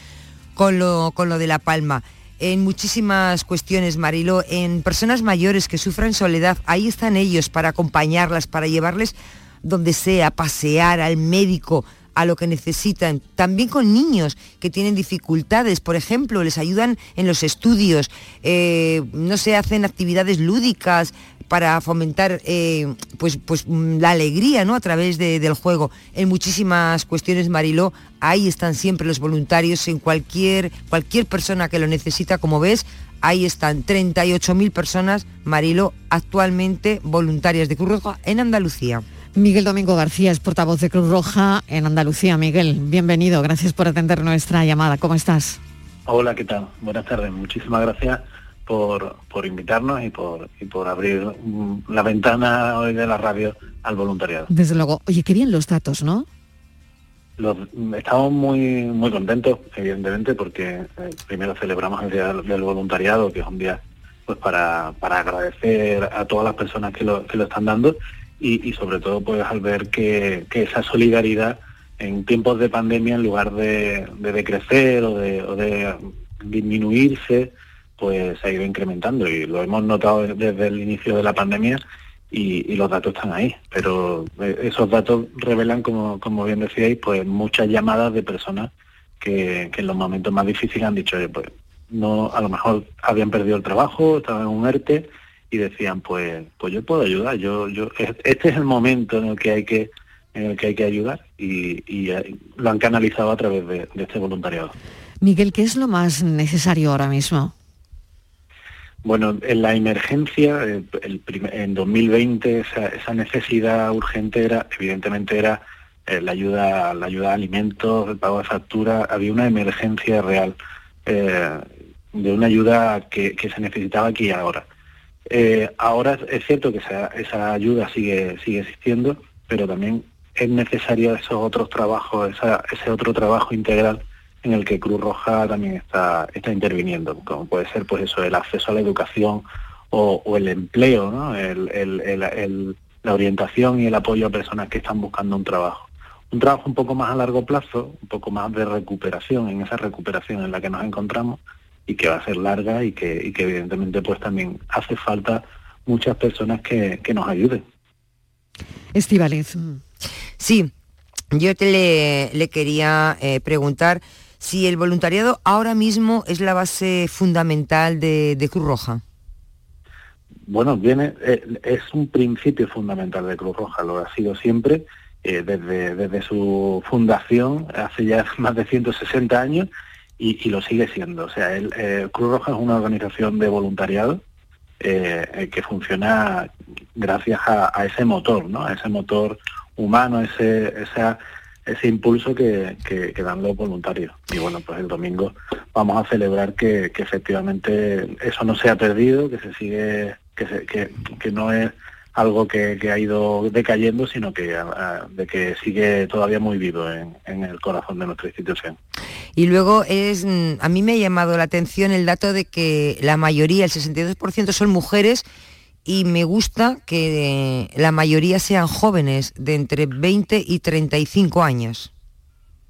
con lo, con lo de La Palma en muchísimas cuestiones, Marilo, en personas mayores que sufran soledad, ahí están ellos para acompañarlas, para llevarles donde sea, pasear al médico, a lo que necesitan. También con niños que tienen dificultades, por ejemplo, les ayudan en los estudios, eh, no se hacen actividades lúdicas para fomentar eh, pues, pues mm, la alegría ¿no? a través del juego. En muchísimas cuestiones, Mariló, ahí están siempre los voluntarios, en cualquier, cualquier persona que lo necesita, como ves, ahí están 38.000 personas, Marilo, actualmente voluntarias de Cruz en Andalucía. Miguel Domingo García es portavoz de Cruz Roja en Andalucía. Miguel, bienvenido, gracias por atender nuestra llamada. ¿Cómo estás? Hola, ¿qué tal? Buenas tardes. Muchísimas gracias por, por invitarnos y por, y por abrir mm, la ventana hoy de la radio al voluntariado. Desde luego. Oye, qué bien los datos, ¿no? Los, estamos muy muy contentos, evidentemente, porque eh, primero celebramos el Día del Voluntariado, que es un día pues para, para agradecer a todas las personas que lo, que lo están dando y, sobre todo pues al ver que, esa solidaridad en tiempos de pandemia en lugar de, decrecer o de, o de disminuirse pues se ha ido incrementando y lo hemos notado desde el inicio de la pandemia y, los datos están ahí. Pero eh, esos datos revelan, como, como bien decíais, pues muchas llamadas de personas que, en los momentos más difíciles han dicho, pues no, a lo mejor habían perdido el trabajo, estaban en un ERTE y decían pues pues yo puedo ayudar yo yo este es el momento en el que hay que en el que hay que ayudar y, eh, lo han canalizado a través de, este voluntariado. Miguel qué es lo más necesario ahora mismo bueno en la emergencia eh, el en 2020 esa, necesidad urgente era evidentemente era eh, la ayuda la ayuda a alimentos el pago de factura había una emergencia real de una ayuda que, que se necesitaba aquí y ahora eh, ahora es cierto que esa, ayuda sigue, sigue existiendo, pero también es necesario esos otros trabajos, ese otro trabajo integral en el que Cruz Roja también está, está interviniendo, como puede ser pues eso, el acceso a la educación o, el empleo, la orientación y el apoyo a personas que están buscando un trabajo. Un trabajo un poco más a largo plazo, un poco más de recuperación, en esa recuperación en la que nos encontramos, y que va a ser larga y que, que evidentemente pues también hace falta muchas personas que, nos ayuden. Estivaliz. Sí, yo te le, quería eh, preguntar si el voluntariado ahora mismo es la base fundamental de, Cruz Roja. Bueno, viene, eh, es un principio fundamental de Cruz Roja, lo ha sido siempre, eh, desde, desde su fundación, hace ya más de 160 años, y, lo sigue siendo. O sea, el, eh, Cruz Roja es una organización de voluntariado eh, eh, que funciona gracias a, ese motor, ¿no? A ese motor humano, ese, ese impulso que, dan los voluntarios. Y bueno, pues el domingo vamos a celebrar que, efectivamente eso no se ha perdido, que se sigue, que, se, que, que no es algo que, ha ido decayendo, sino que, de que sigue todavía muy vivo en, el corazón de nuestra institución. Y luego es, mm, a mí me ha llamado la atención el dato de que la mayoría, el 62% son mujeres y me gusta que la mayoría sean jóvenes de entre 20 y 35 años.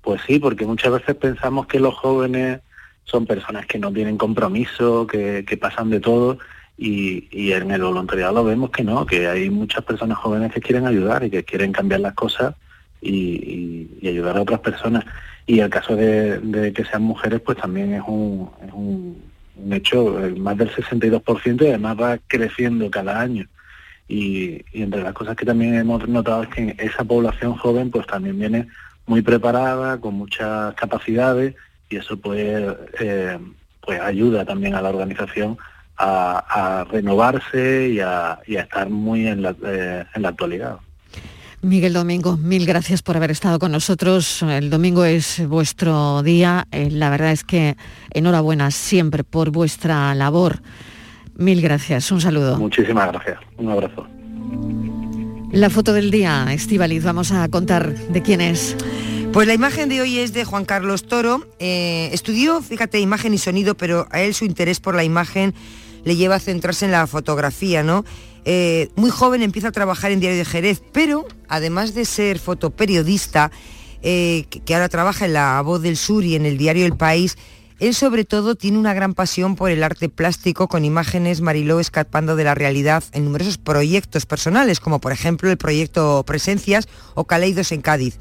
Pues sí, porque muchas veces pensamos que los jóvenes son personas que no tienen compromiso, que, que pasan de todo y, en el voluntariado vemos que no, que hay muchas personas jóvenes que quieren ayudar y que quieren cambiar las cosas y, ayudar a otras personas. Y el caso de, que sean mujeres, pues también es un, es un, hecho, más del 62% y además va creciendo cada año. Y, entre las cosas que también hemos notado es que esa población joven pues también viene muy preparada, con muchas capacidades y eso pues, eh, pues ayuda también a la organización a, renovarse y a, estar muy en la, eh, en la actualidad. Miguel Domingo, mil gracias por haber estado con nosotros. El domingo es vuestro día. Eh, la verdad es que enhorabuena siempre por vuestra labor. Mil gracias. Un saludo. Muchísimas gracias. Un abrazo. La foto del día, Estivaliz, vamos a contar de quién es. Pues la imagen de hoy es de Juan Carlos Toro. Eh, estudió, fíjate, imagen y sonido, pero a él su interés por la imagen le lleva a centrarse en la fotografía, ¿no? Eh, muy joven empieza a trabajar en Diario de Jerez, pero además de ser fotoperiodista, eh, que ahora trabaja en La Voz del Sur y en el diario El País, él sobre todo tiene una gran pasión por el arte plástico con imágenes Mariló escapando de la realidad en numerosos proyectos personales, como por ejemplo el proyecto Presencias o Caleidos en Cádiz.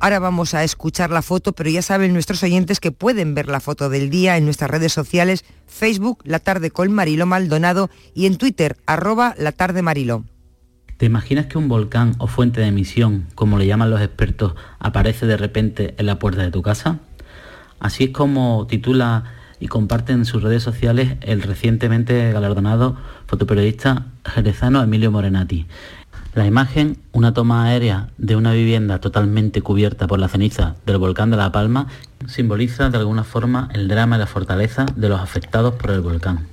Ahora vamos a escuchar la foto, pero ya saben nuestros oyentes que pueden ver la foto del día en nuestras redes sociales, Facebook, La Tarde con Maldonado y en Twitter, arroba La Tarde Marilo. ¿Te imaginas que un volcán o fuente de emisión, como le llaman los expertos, aparece de repente en la puerta de tu casa? Así es como titula y comparte en sus redes sociales el recientemente galardonado fotoperiodista jerezano Emilio Morenati. La imagen, una toma aérea de una vivienda totalmente cubierta por la ceniza del volcán de La Palma, simboliza de alguna forma el drama y la fortaleza de los afectados por el volcán.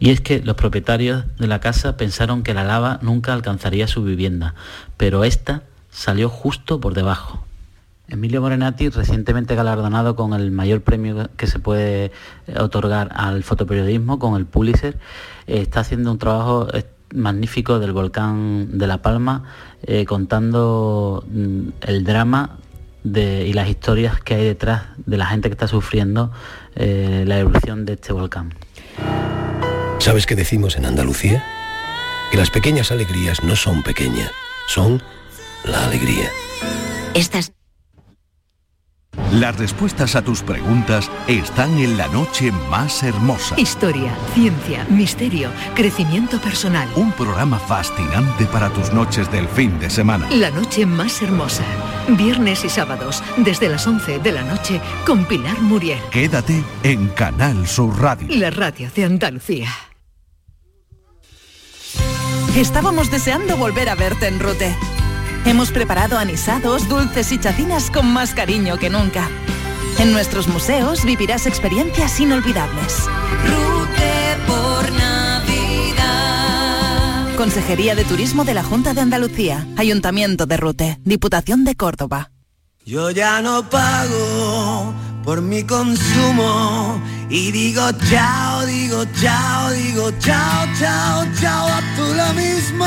Y es que los propietarios de la casa pensaron que la lava nunca alcanzaría su vivienda, pero esta salió justo por debajo. Emilio Morenati, recientemente galardonado con el mayor premio que se puede otorgar al fotoperiodismo, con el Pulitzer, eh, está haciendo un trabajo magnífico del volcán de La Palma, eh, contando mm, el drama y las historias que hay detrás de la gente que está sufriendo eh, la erupción de este volcán. ¿Sabes qué decimos en Andalucía? Que las pequeñas alegrías no son pequeñas, son la alegría. Estas las respuestas a tus preguntas están en la noche más hermosa. Historia, ciencia, misterio, crecimiento personal. Un programa fascinante para tus noches del fin de semana. La noche más hermosa. Viernes y sábados, desde las 11 de la noche, con Pilar Muriel. Quédate en Canal Sur Radio. La radio de Andalucía. Estábamos deseando volver a verte en Rute. Hemos preparado anisados, dulces y chacinas con más cariño que nunca. En nuestros museos vivirás experiencias inolvidables. Rute por Navidad. Consejería de Turismo de la Junta de Andalucía, Ayuntamiento de Rute, Diputación de Córdoba. Yo ya no pago por mi consumo y digo chao, digo chao, digo chao, chao, chao, a tú lo mismo.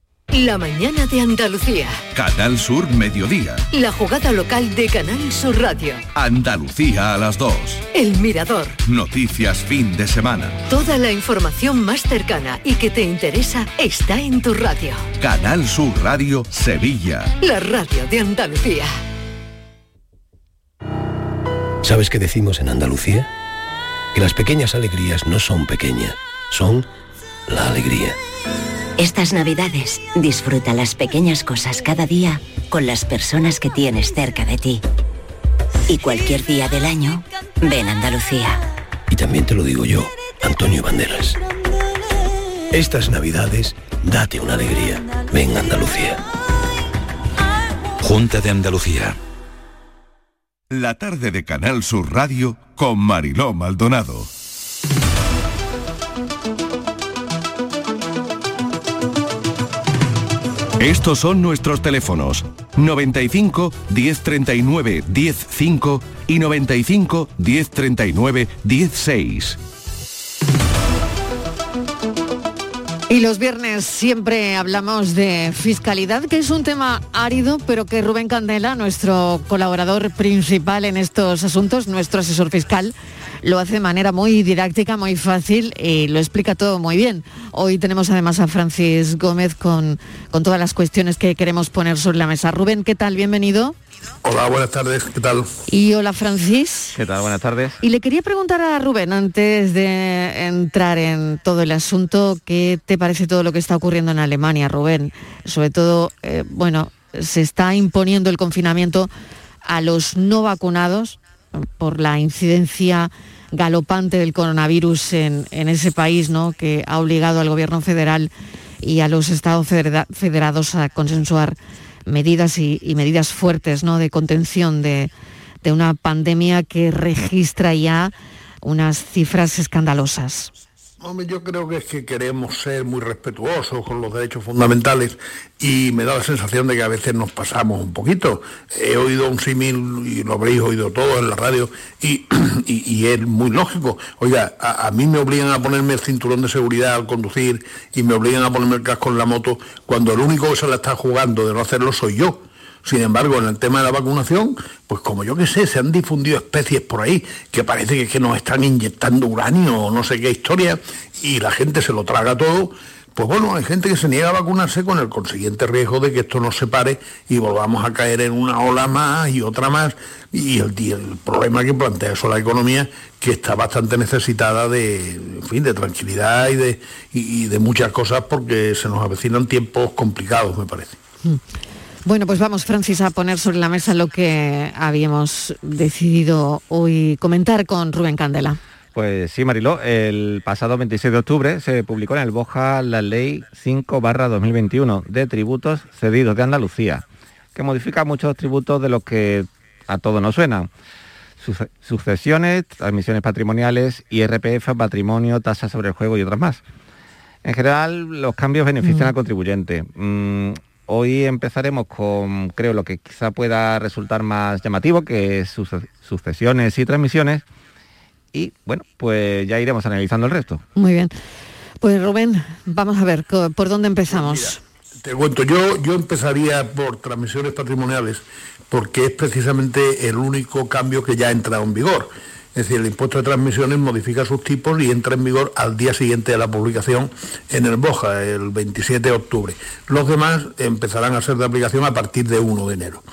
La mañana de Andalucía. Canal Sur Mediodía. La jugada local de Canal Sur Radio. Andalucía a las 2. El Mirador. Noticias fin de semana. Toda la información más cercana y que te interesa está en tu radio. Canal Sur Radio Sevilla. La radio de Andalucía. ¿Sabes qué decimos en Andalucía? Que las pequeñas alegrías no son pequeñas, son la alegría. Estas navidades disfruta las pequeñas cosas cada día con las personas que tienes cerca de ti. Y cualquier día del año, ven a Andalucía. Y también te lo digo yo, Antonio Banderas. Estas navidades, date una alegría. Ven a Andalucía. Junta de Andalucía. La tarde de Canal Sur Radio con Mariló Maldonado. Estos son nuestros teléfonos 95 1039 105 y 95 1039 16. Y los viernes siempre hablamos de fiscalidad, que es un tema árido, pero que Rubén Candela, nuestro colaborador principal en estos asuntos, nuestro asesor fiscal, lo hace de manera muy didáctica, muy fácil y lo explica todo muy bien. Hoy tenemos además a Francis Gómez con, con todas las cuestiones que queremos poner sobre la mesa. Rubén, ¿qué tal? Bienvenido. Hola, buenas tardes, ¿qué tal? Y hola Francis. ¿Qué tal? Buenas tardes. Y le quería preguntar a Rubén, antes de entrar en todo el asunto, ¿qué te parece todo lo que está ocurriendo en Alemania, Rubén? Sobre todo, eh, bueno, se está imponiendo el confinamiento a los no vacunados por la incidencia galopante del coronavirus en, en ese país, ¿no? que ha obligado al gobierno federal y a los estados federa- federados a consensuar medidas y, y medidas fuertes ¿no? de contención de, de una pandemia que registra ya unas cifras escandalosas. Hombre, yo creo que es que queremos ser muy respetuosos con los derechos fundamentales y me da la sensación de que a veces nos pasamos un poquito. He oído un símil, y lo habréis oído todo en la radio, y, y- y es muy lógico. Oiga, a, a mí me obligan a ponerme el cinturón de seguridad al conducir y me obligan a ponerme el casco en la moto cuando el único que se la está jugando de no hacerlo soy yo. Sin embargo, en el tema de la vacunación, pues como yo que sé, se han difundido especies por ahí que parece que, nos están inyectando uranio o no sé qué historia y la gente se lo traga todo pues bueno, hay gente que se niega a vacunarse con el consiguiente riesgo de que esto nos separe y volvamos a caer en una ola más y otra más. Y el, problema que plantea eso la economía, que está bastante necesitada de, fin, de tranquilidad y de, y de muchas cosas porque se nos avecinan tiempos complicados, me parece. Mm. Bueno, pues vamos, Francis, a poner sobre la mesa lo que habíamos decidido hoy comentar con Rubén Candela. Pues sí, Mariló, el pasado 26 de octubre se publicó en el Boja la Ley 5 2021 de tributos cedidos de Andalucía, que modifica muchos tributos de los que a todos nos suenan. Sucesiones, transmisiones patrimoniales, IRPF, patrimonio, tasa sobre el juego y otras más. En general, los cambios benefician al contribuyente. Mm, hoy empezaremos con, creo, lo que quizá pueda resultar más llamativo, que es sucesiones y transmisiones y bueno, pues ya iremos analizando el resto. Muy bien. Pues Rubén, vamos a ver, ¿por dónde empezamos? te cuento, yo, yo empezaría por transmisiones patrimoniales, porque es precisamente el único cambio que ya ha entrado en vigor. Es decir, el impuesto de transmisiones modifica sus tipos y entra en vigor al día siguiente de la publicación en el BOJA, el 27 de octubre. Los demás empezarán a ser de aplicación a partir de 1 de enero.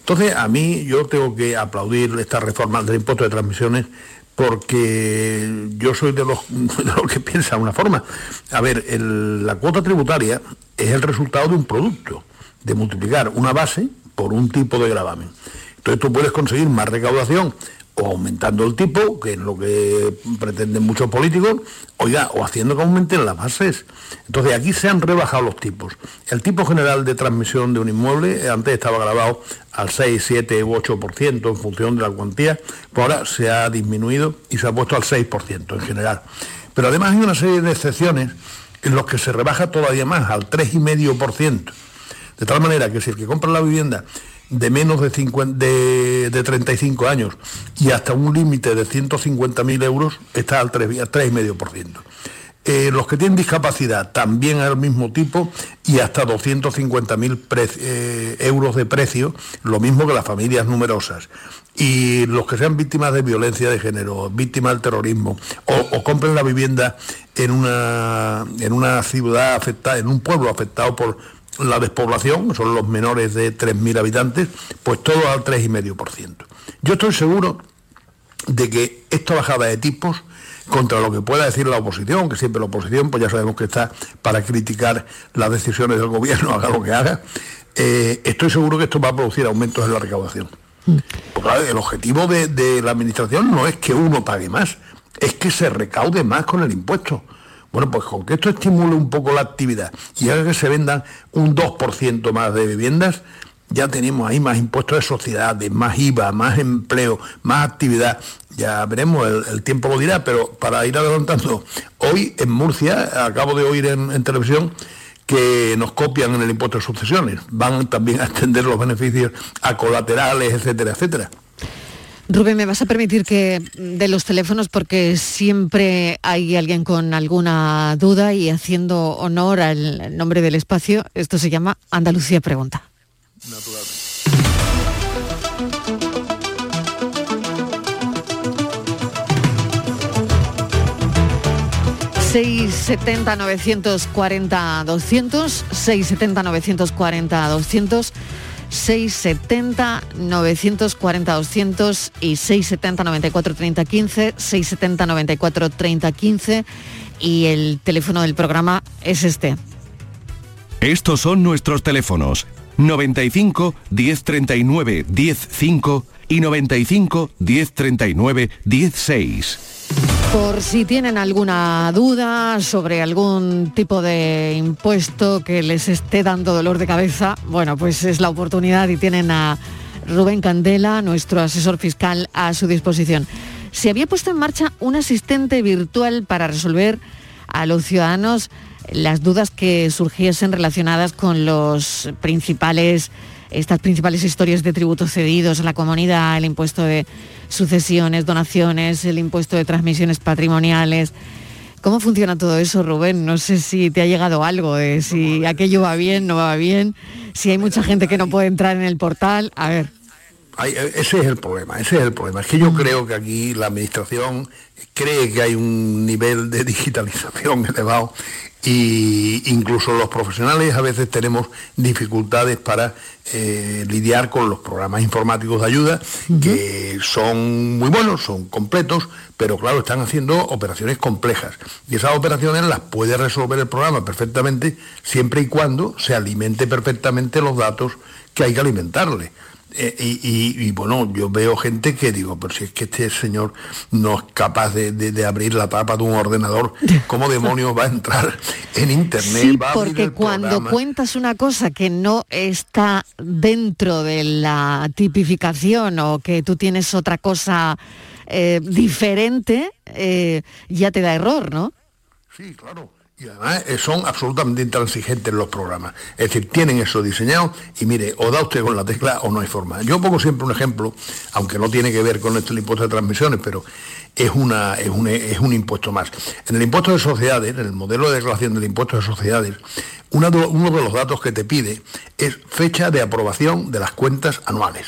Entonces, a mí yo tengo que aplaudir esta reforma del impuesto de transmisiones porque yo soy de los, que piensa una forma. A ver, la cuota tributaria es el resultado de un producto, de multiplicar una base por un tipo de gravamen. Entonces tú puedes conseguir más recaudación o aumentando el tipo, que es lo que pretenden muchos políticos, oiga, o haciendo que aumenten las bases. Entonces aquí se han rebajado los tipos. El tipo general de transmisión de un inmueble antes estaba grabado al 6, 7 u 8% en función de la cuantía, pues ahora se ha disminuido y se ha puesto al 6% en general. Pero además hay una serie de excepciones en los que se rebaja todavía más, al 3,5%. De tal manera que si el que compra la vivienda de menos de, 50, de, 35 años y hasta un límite de 150.000 euros está al 3,5%. Eh, los que tienen discapacidad también al mismo tipo y hasta 250.000 eh, euros de precio, lo mismo que las familias numerosas. Y los que sean víctimas de violencia de género, víctimas del terrorismo, o, compren la vivienda en una, en una ciudad afectada, en un pueblo afectado por la despoblación, son los menores de 3.000 habitantes, pues todo al 3,5%. Yo estoy seguro de que esta bajada de tipos, contra lo que pueda decir la oposición, que siempre la oposición, pues ya sabemos que está para criticar las decisiones del gobierno, haga lo que haga, eh, estoy seguro que esto va a producir aumentos en la recaudación. El objetivo de la administración no es que uno pague más, es que se recaude más con el impuesto. Bueno, pues con que esto estimule un poco la actividad y haga que se vendan un 2% más de viviendas, ya tenemos ahí más impuestos de sociedades, más IVA, más empleo, más actividad. Ya veremos, el, tiempo lo dirá, pero para ir adelantando, hoy en Murcia, acabo de oír en, televisión, que nos copian en el impuesto de sucesiones. Van también a extender los beneficios a colaterales, etcétera, etcétera. Rubén, ¿me vas a permitir que de los teléfonos porque siempre hay alguien con alguna duda y haciendo honor al nombre del espacio? Esto se llama Andalucía Pregunta. Natural. 670 940 200 670 940 200 670 940 200 y 670 94 30 15, 670 94 30 15 y el teléfono del programa es este. Estos son nuestros teléfonos 95 1039 105 y 95 1039 16. Por si tienen alguna duda sobre algún tipo de impuesto que les esté dando dolor de cabeza, bueno, pues es la oportunidad y tienen a Rubén Candela, nuestro asesor fiscal, a su disposición. Se había puesto en marcha un asistente virtual para resolver a los ciudadanos las dudas que surgiesen relacionadas con los principales, estas principales historias de tributos cedidos a la comunidad, el impuesto de sucesiones, donaciones, el impuesto de transmisiones patrimoniales. ¿Cómo funciona todo eso, Rubén? No sé si te ha llegado algo de si aquello va bien, no va bien, si hay mucha gente que no puede entrar en el portal. A ver. Eh, ese es el problema, ese es el problema. Es que yo creo que aquí la administración cree que hay un nivel de digitalización elevado y incluso los profesionales a veces tenemos dificultades para eh, lidiar con los programas informáticos de ayuda que son muy buenos, son completos, pero claro, están haciendo operaciones complejas y esas operaciones las puede resolver el programa perfectamente siempre y cuando se alimente perfectamente los datos que hay que alimentarle. Eh, y, bueno, yo veo gente que digo, pero si es que este señor no es capaz de, abrir la tapa de un ordenador, ¿cómo demonios va a entrar en internet? Sí, porque cuando cuentas una cosa que no está dentro de la tipificación o que tú tienes otra cosa eh, diferente, eh, ya te da error, ¿no? Sí, claro. Y además eh, son absolutamente intransigentes los programas. Es decir, tienen eso diseñado y mire, o da usted con la tecla o no hay forma. Yo pongo siempre un ejemplo, aunque no tiene que ver con este impuesto de transmisiones, pero es, una, es, un, es un impuesto más. En el impuesto de sociedades, en el modelo de declaración del impuesto de sociedades, uno de, uno de los datos que te pide es fecha de aprobación de las cuentas anuales.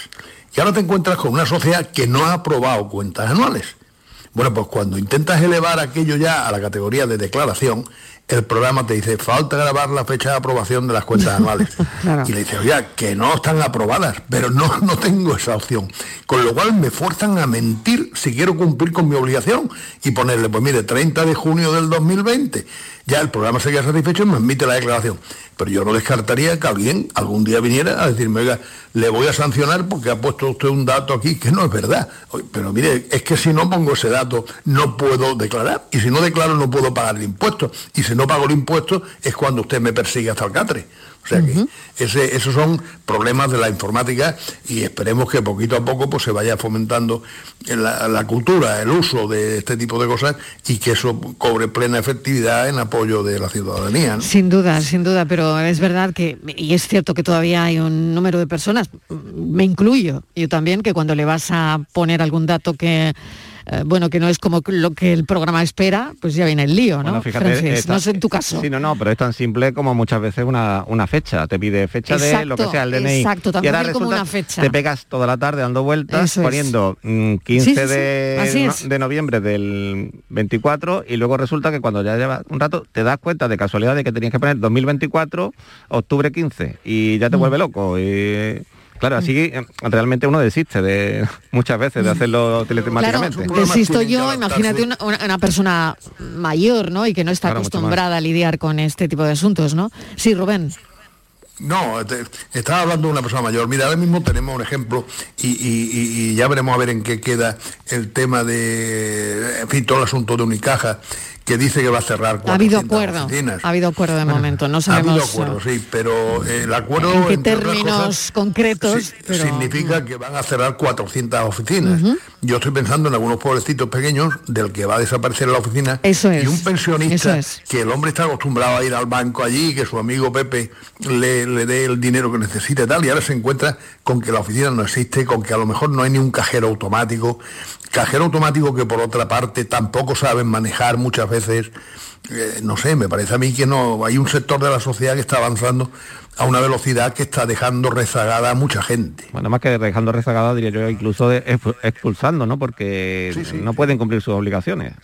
Y ahora te encuentras con una sociedad que no ha aprobado cuentas anuales. Bueno, pues cuando intentas elevar aquello ya a la categoría de declaración, el programa te dice, falta grabar la fecha de aprobación de las cuentas anuales. Y le dice, oye, que no están aprobadas, pero no, no tengo esa opción. Con lo cual me fuerzan a mentir si quiero cumplir con mi obligación y ponerle, pues mire, 30 de junio del 2020 ya el programa se queda satisfecho y me emite la declaración. Pero yo no descartaría que alguien algún día viniera a decirme, oiga, le voy a sancionar porque ha puesto usted un dato aquí que no es verdad. Pero mire, es que si no pongo ese dato no puedo declarar. Y si no declaro no puedo pagar el impuesto. Y si no pago el impuesto es cuando usted me persigue hasta el catre. O sea que ese, esos son problemas de la informática y esperemos que poquito a poco pues, se vaya fomentando la, cultura, el uso de este tipo de cosas y que eso cobre plena efectividad en apoyo de la ciudadanía. Sin duda, sin duda, pero es verdad que, y es cierto que todavía hay un número de personas, me incluyo, yo también, que cuando le vas a poner algún dato que eh, bueno, que no es como lo que el programa espera, pues ya viene el lío, ¿no? Fíjate, no sé en tu caso. Sí, no, no, pero es tan simple como muchas veces una, una fecha. Te pide fecha de lo que sea, el DNI. Exacto, también y como una fecha. Te pegas toda la tarde dando vueltas, poniendo 15 mm, de, de noviembre del 24 y luego resulta que cuando ya lleva un rato te das cuenta de casualidad de que tenías que poner 2024, octubre 15 y ya te mm. vuelve loco. Y, Claro, así eh, realmente uno desiste de muchas veces de hacerlo telemáticamente. Claro, desisto yo, imagínate una, persona mayor, ¿no? Y que no está acostumbrada a lidiar con este tipo de asuntos, ¿no? Sí, Rubén. No, estaba hablando de una persona mayor. Mira, ahora mismo tenemos un ejemplo y, ya veremos a ver en qué queda el tema de, en fin, todo el asunto de Unicaja que dice que va a cerrar ha habido acuerdo ha habido acuerdo de momento no sabemos ha habido acuerdo sí pero eh, el acuerdo en qué términos concretos significa que van a cerrar 400 oficinas. Yo estoy pensando en algunos pueblecitos pequeños del que va a desaparecer la oficina Eso y un pensionista que el hombre está acostumbrado a ir al banco allí que su amigo Pepe le, le dé el dinero que necesita y tal y ahora se encuentra con que la oficina no existe con que a lo mejor no hay ni un cajero automático. Cajero automático que por otra parte tampoco saben manejar muchas veces, eh, no sé, me parece a mí que no, hay un sector de la sociedad que está avanzando a una velocidad que está dejando rezagada a mucha gente. Bueno, más que dejando rezagada, diría yo, incluso expulsando, ¿no? Porque no pueden cumplir sus obligaciones.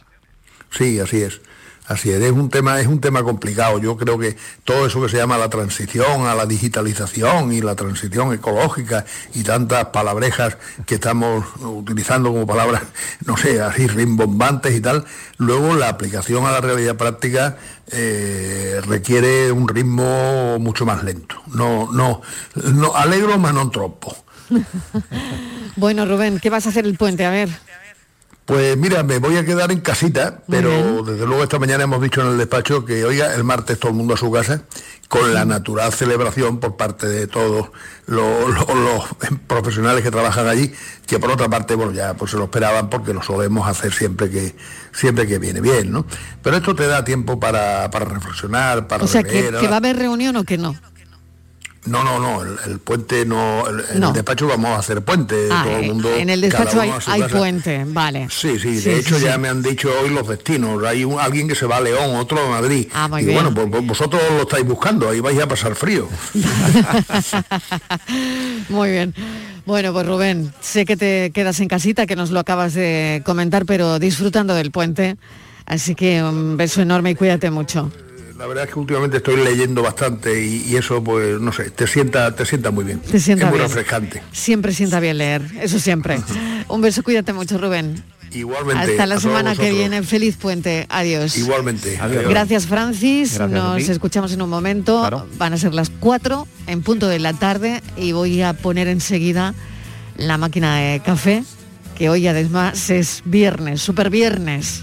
Sí, así es. Así es, es un tema, es un tema complicado. Yo creo que todo eso que se llama la transición a la digitalización y la transición ecológica y tantas palabrejas que estamos utilizando como palabras, no sé, así rimbombantes y tal, luego la aplicación a la realidad práctica eh, requiere un ritmo mucho más lento. No, no, no alegro, más no tropo. bueno, Rubén, ¿qué vas a hacer el puente? A ver. Pues mira, me voy a quedar en casita, pero desde luego esta mañana hemos dicho en el despacho que, oiga, el martes todo el mundo a su casa, con la natural celebración por parte de todos los, profesionales que trabajan allí, que por otra parte, bueno, ya pues se lo esperaban porque lo solemos hacer siempre que, siempre que viene bien, ¿no? Pero esto te da tiempo para, reflexionar, para O sea, que, que va a haber reunión o que no. No, no, no, el, el puente no, el- en No. el despacho vamos a hacer puente, Ah, todo el eh, mundo. en el despacho hay, puente, vale. Sí, sí, de Sí, hecho sí, ya sí. me han dicho hoy los destinos. Hay un, alguien que se va a León, otro a Madrid. Ah, y bien. bueno, pues, pues vosotros lo estáis buscando, ahí vais a pasar frío. Muy bien. Bueno, pues Rubén, sé que te quedas en casita, que nos lo acabas de comentar, pero disfrutando del puente. Así que un beso enorme y cuídate mucho. La verdad es que últimamente estoy leyendo bastante y, y eso, pues, no sé, te sienta, te sienta muy bien. Te sienta es muy bien. refrescante. Siempre sienta bien leer, eso siempre. Un beso, cuídate mucho, Rubén. Igualmente. Hasta la semana que viene. Feliz puente. Adiós. Igualmente. Gracias, Francis. Gracias a Nos escuchamos en un momento. Van a ser las 4 en punto de la tarde y voy a poner enseguida la máquina de café, que hoy además es viernes, super viernes.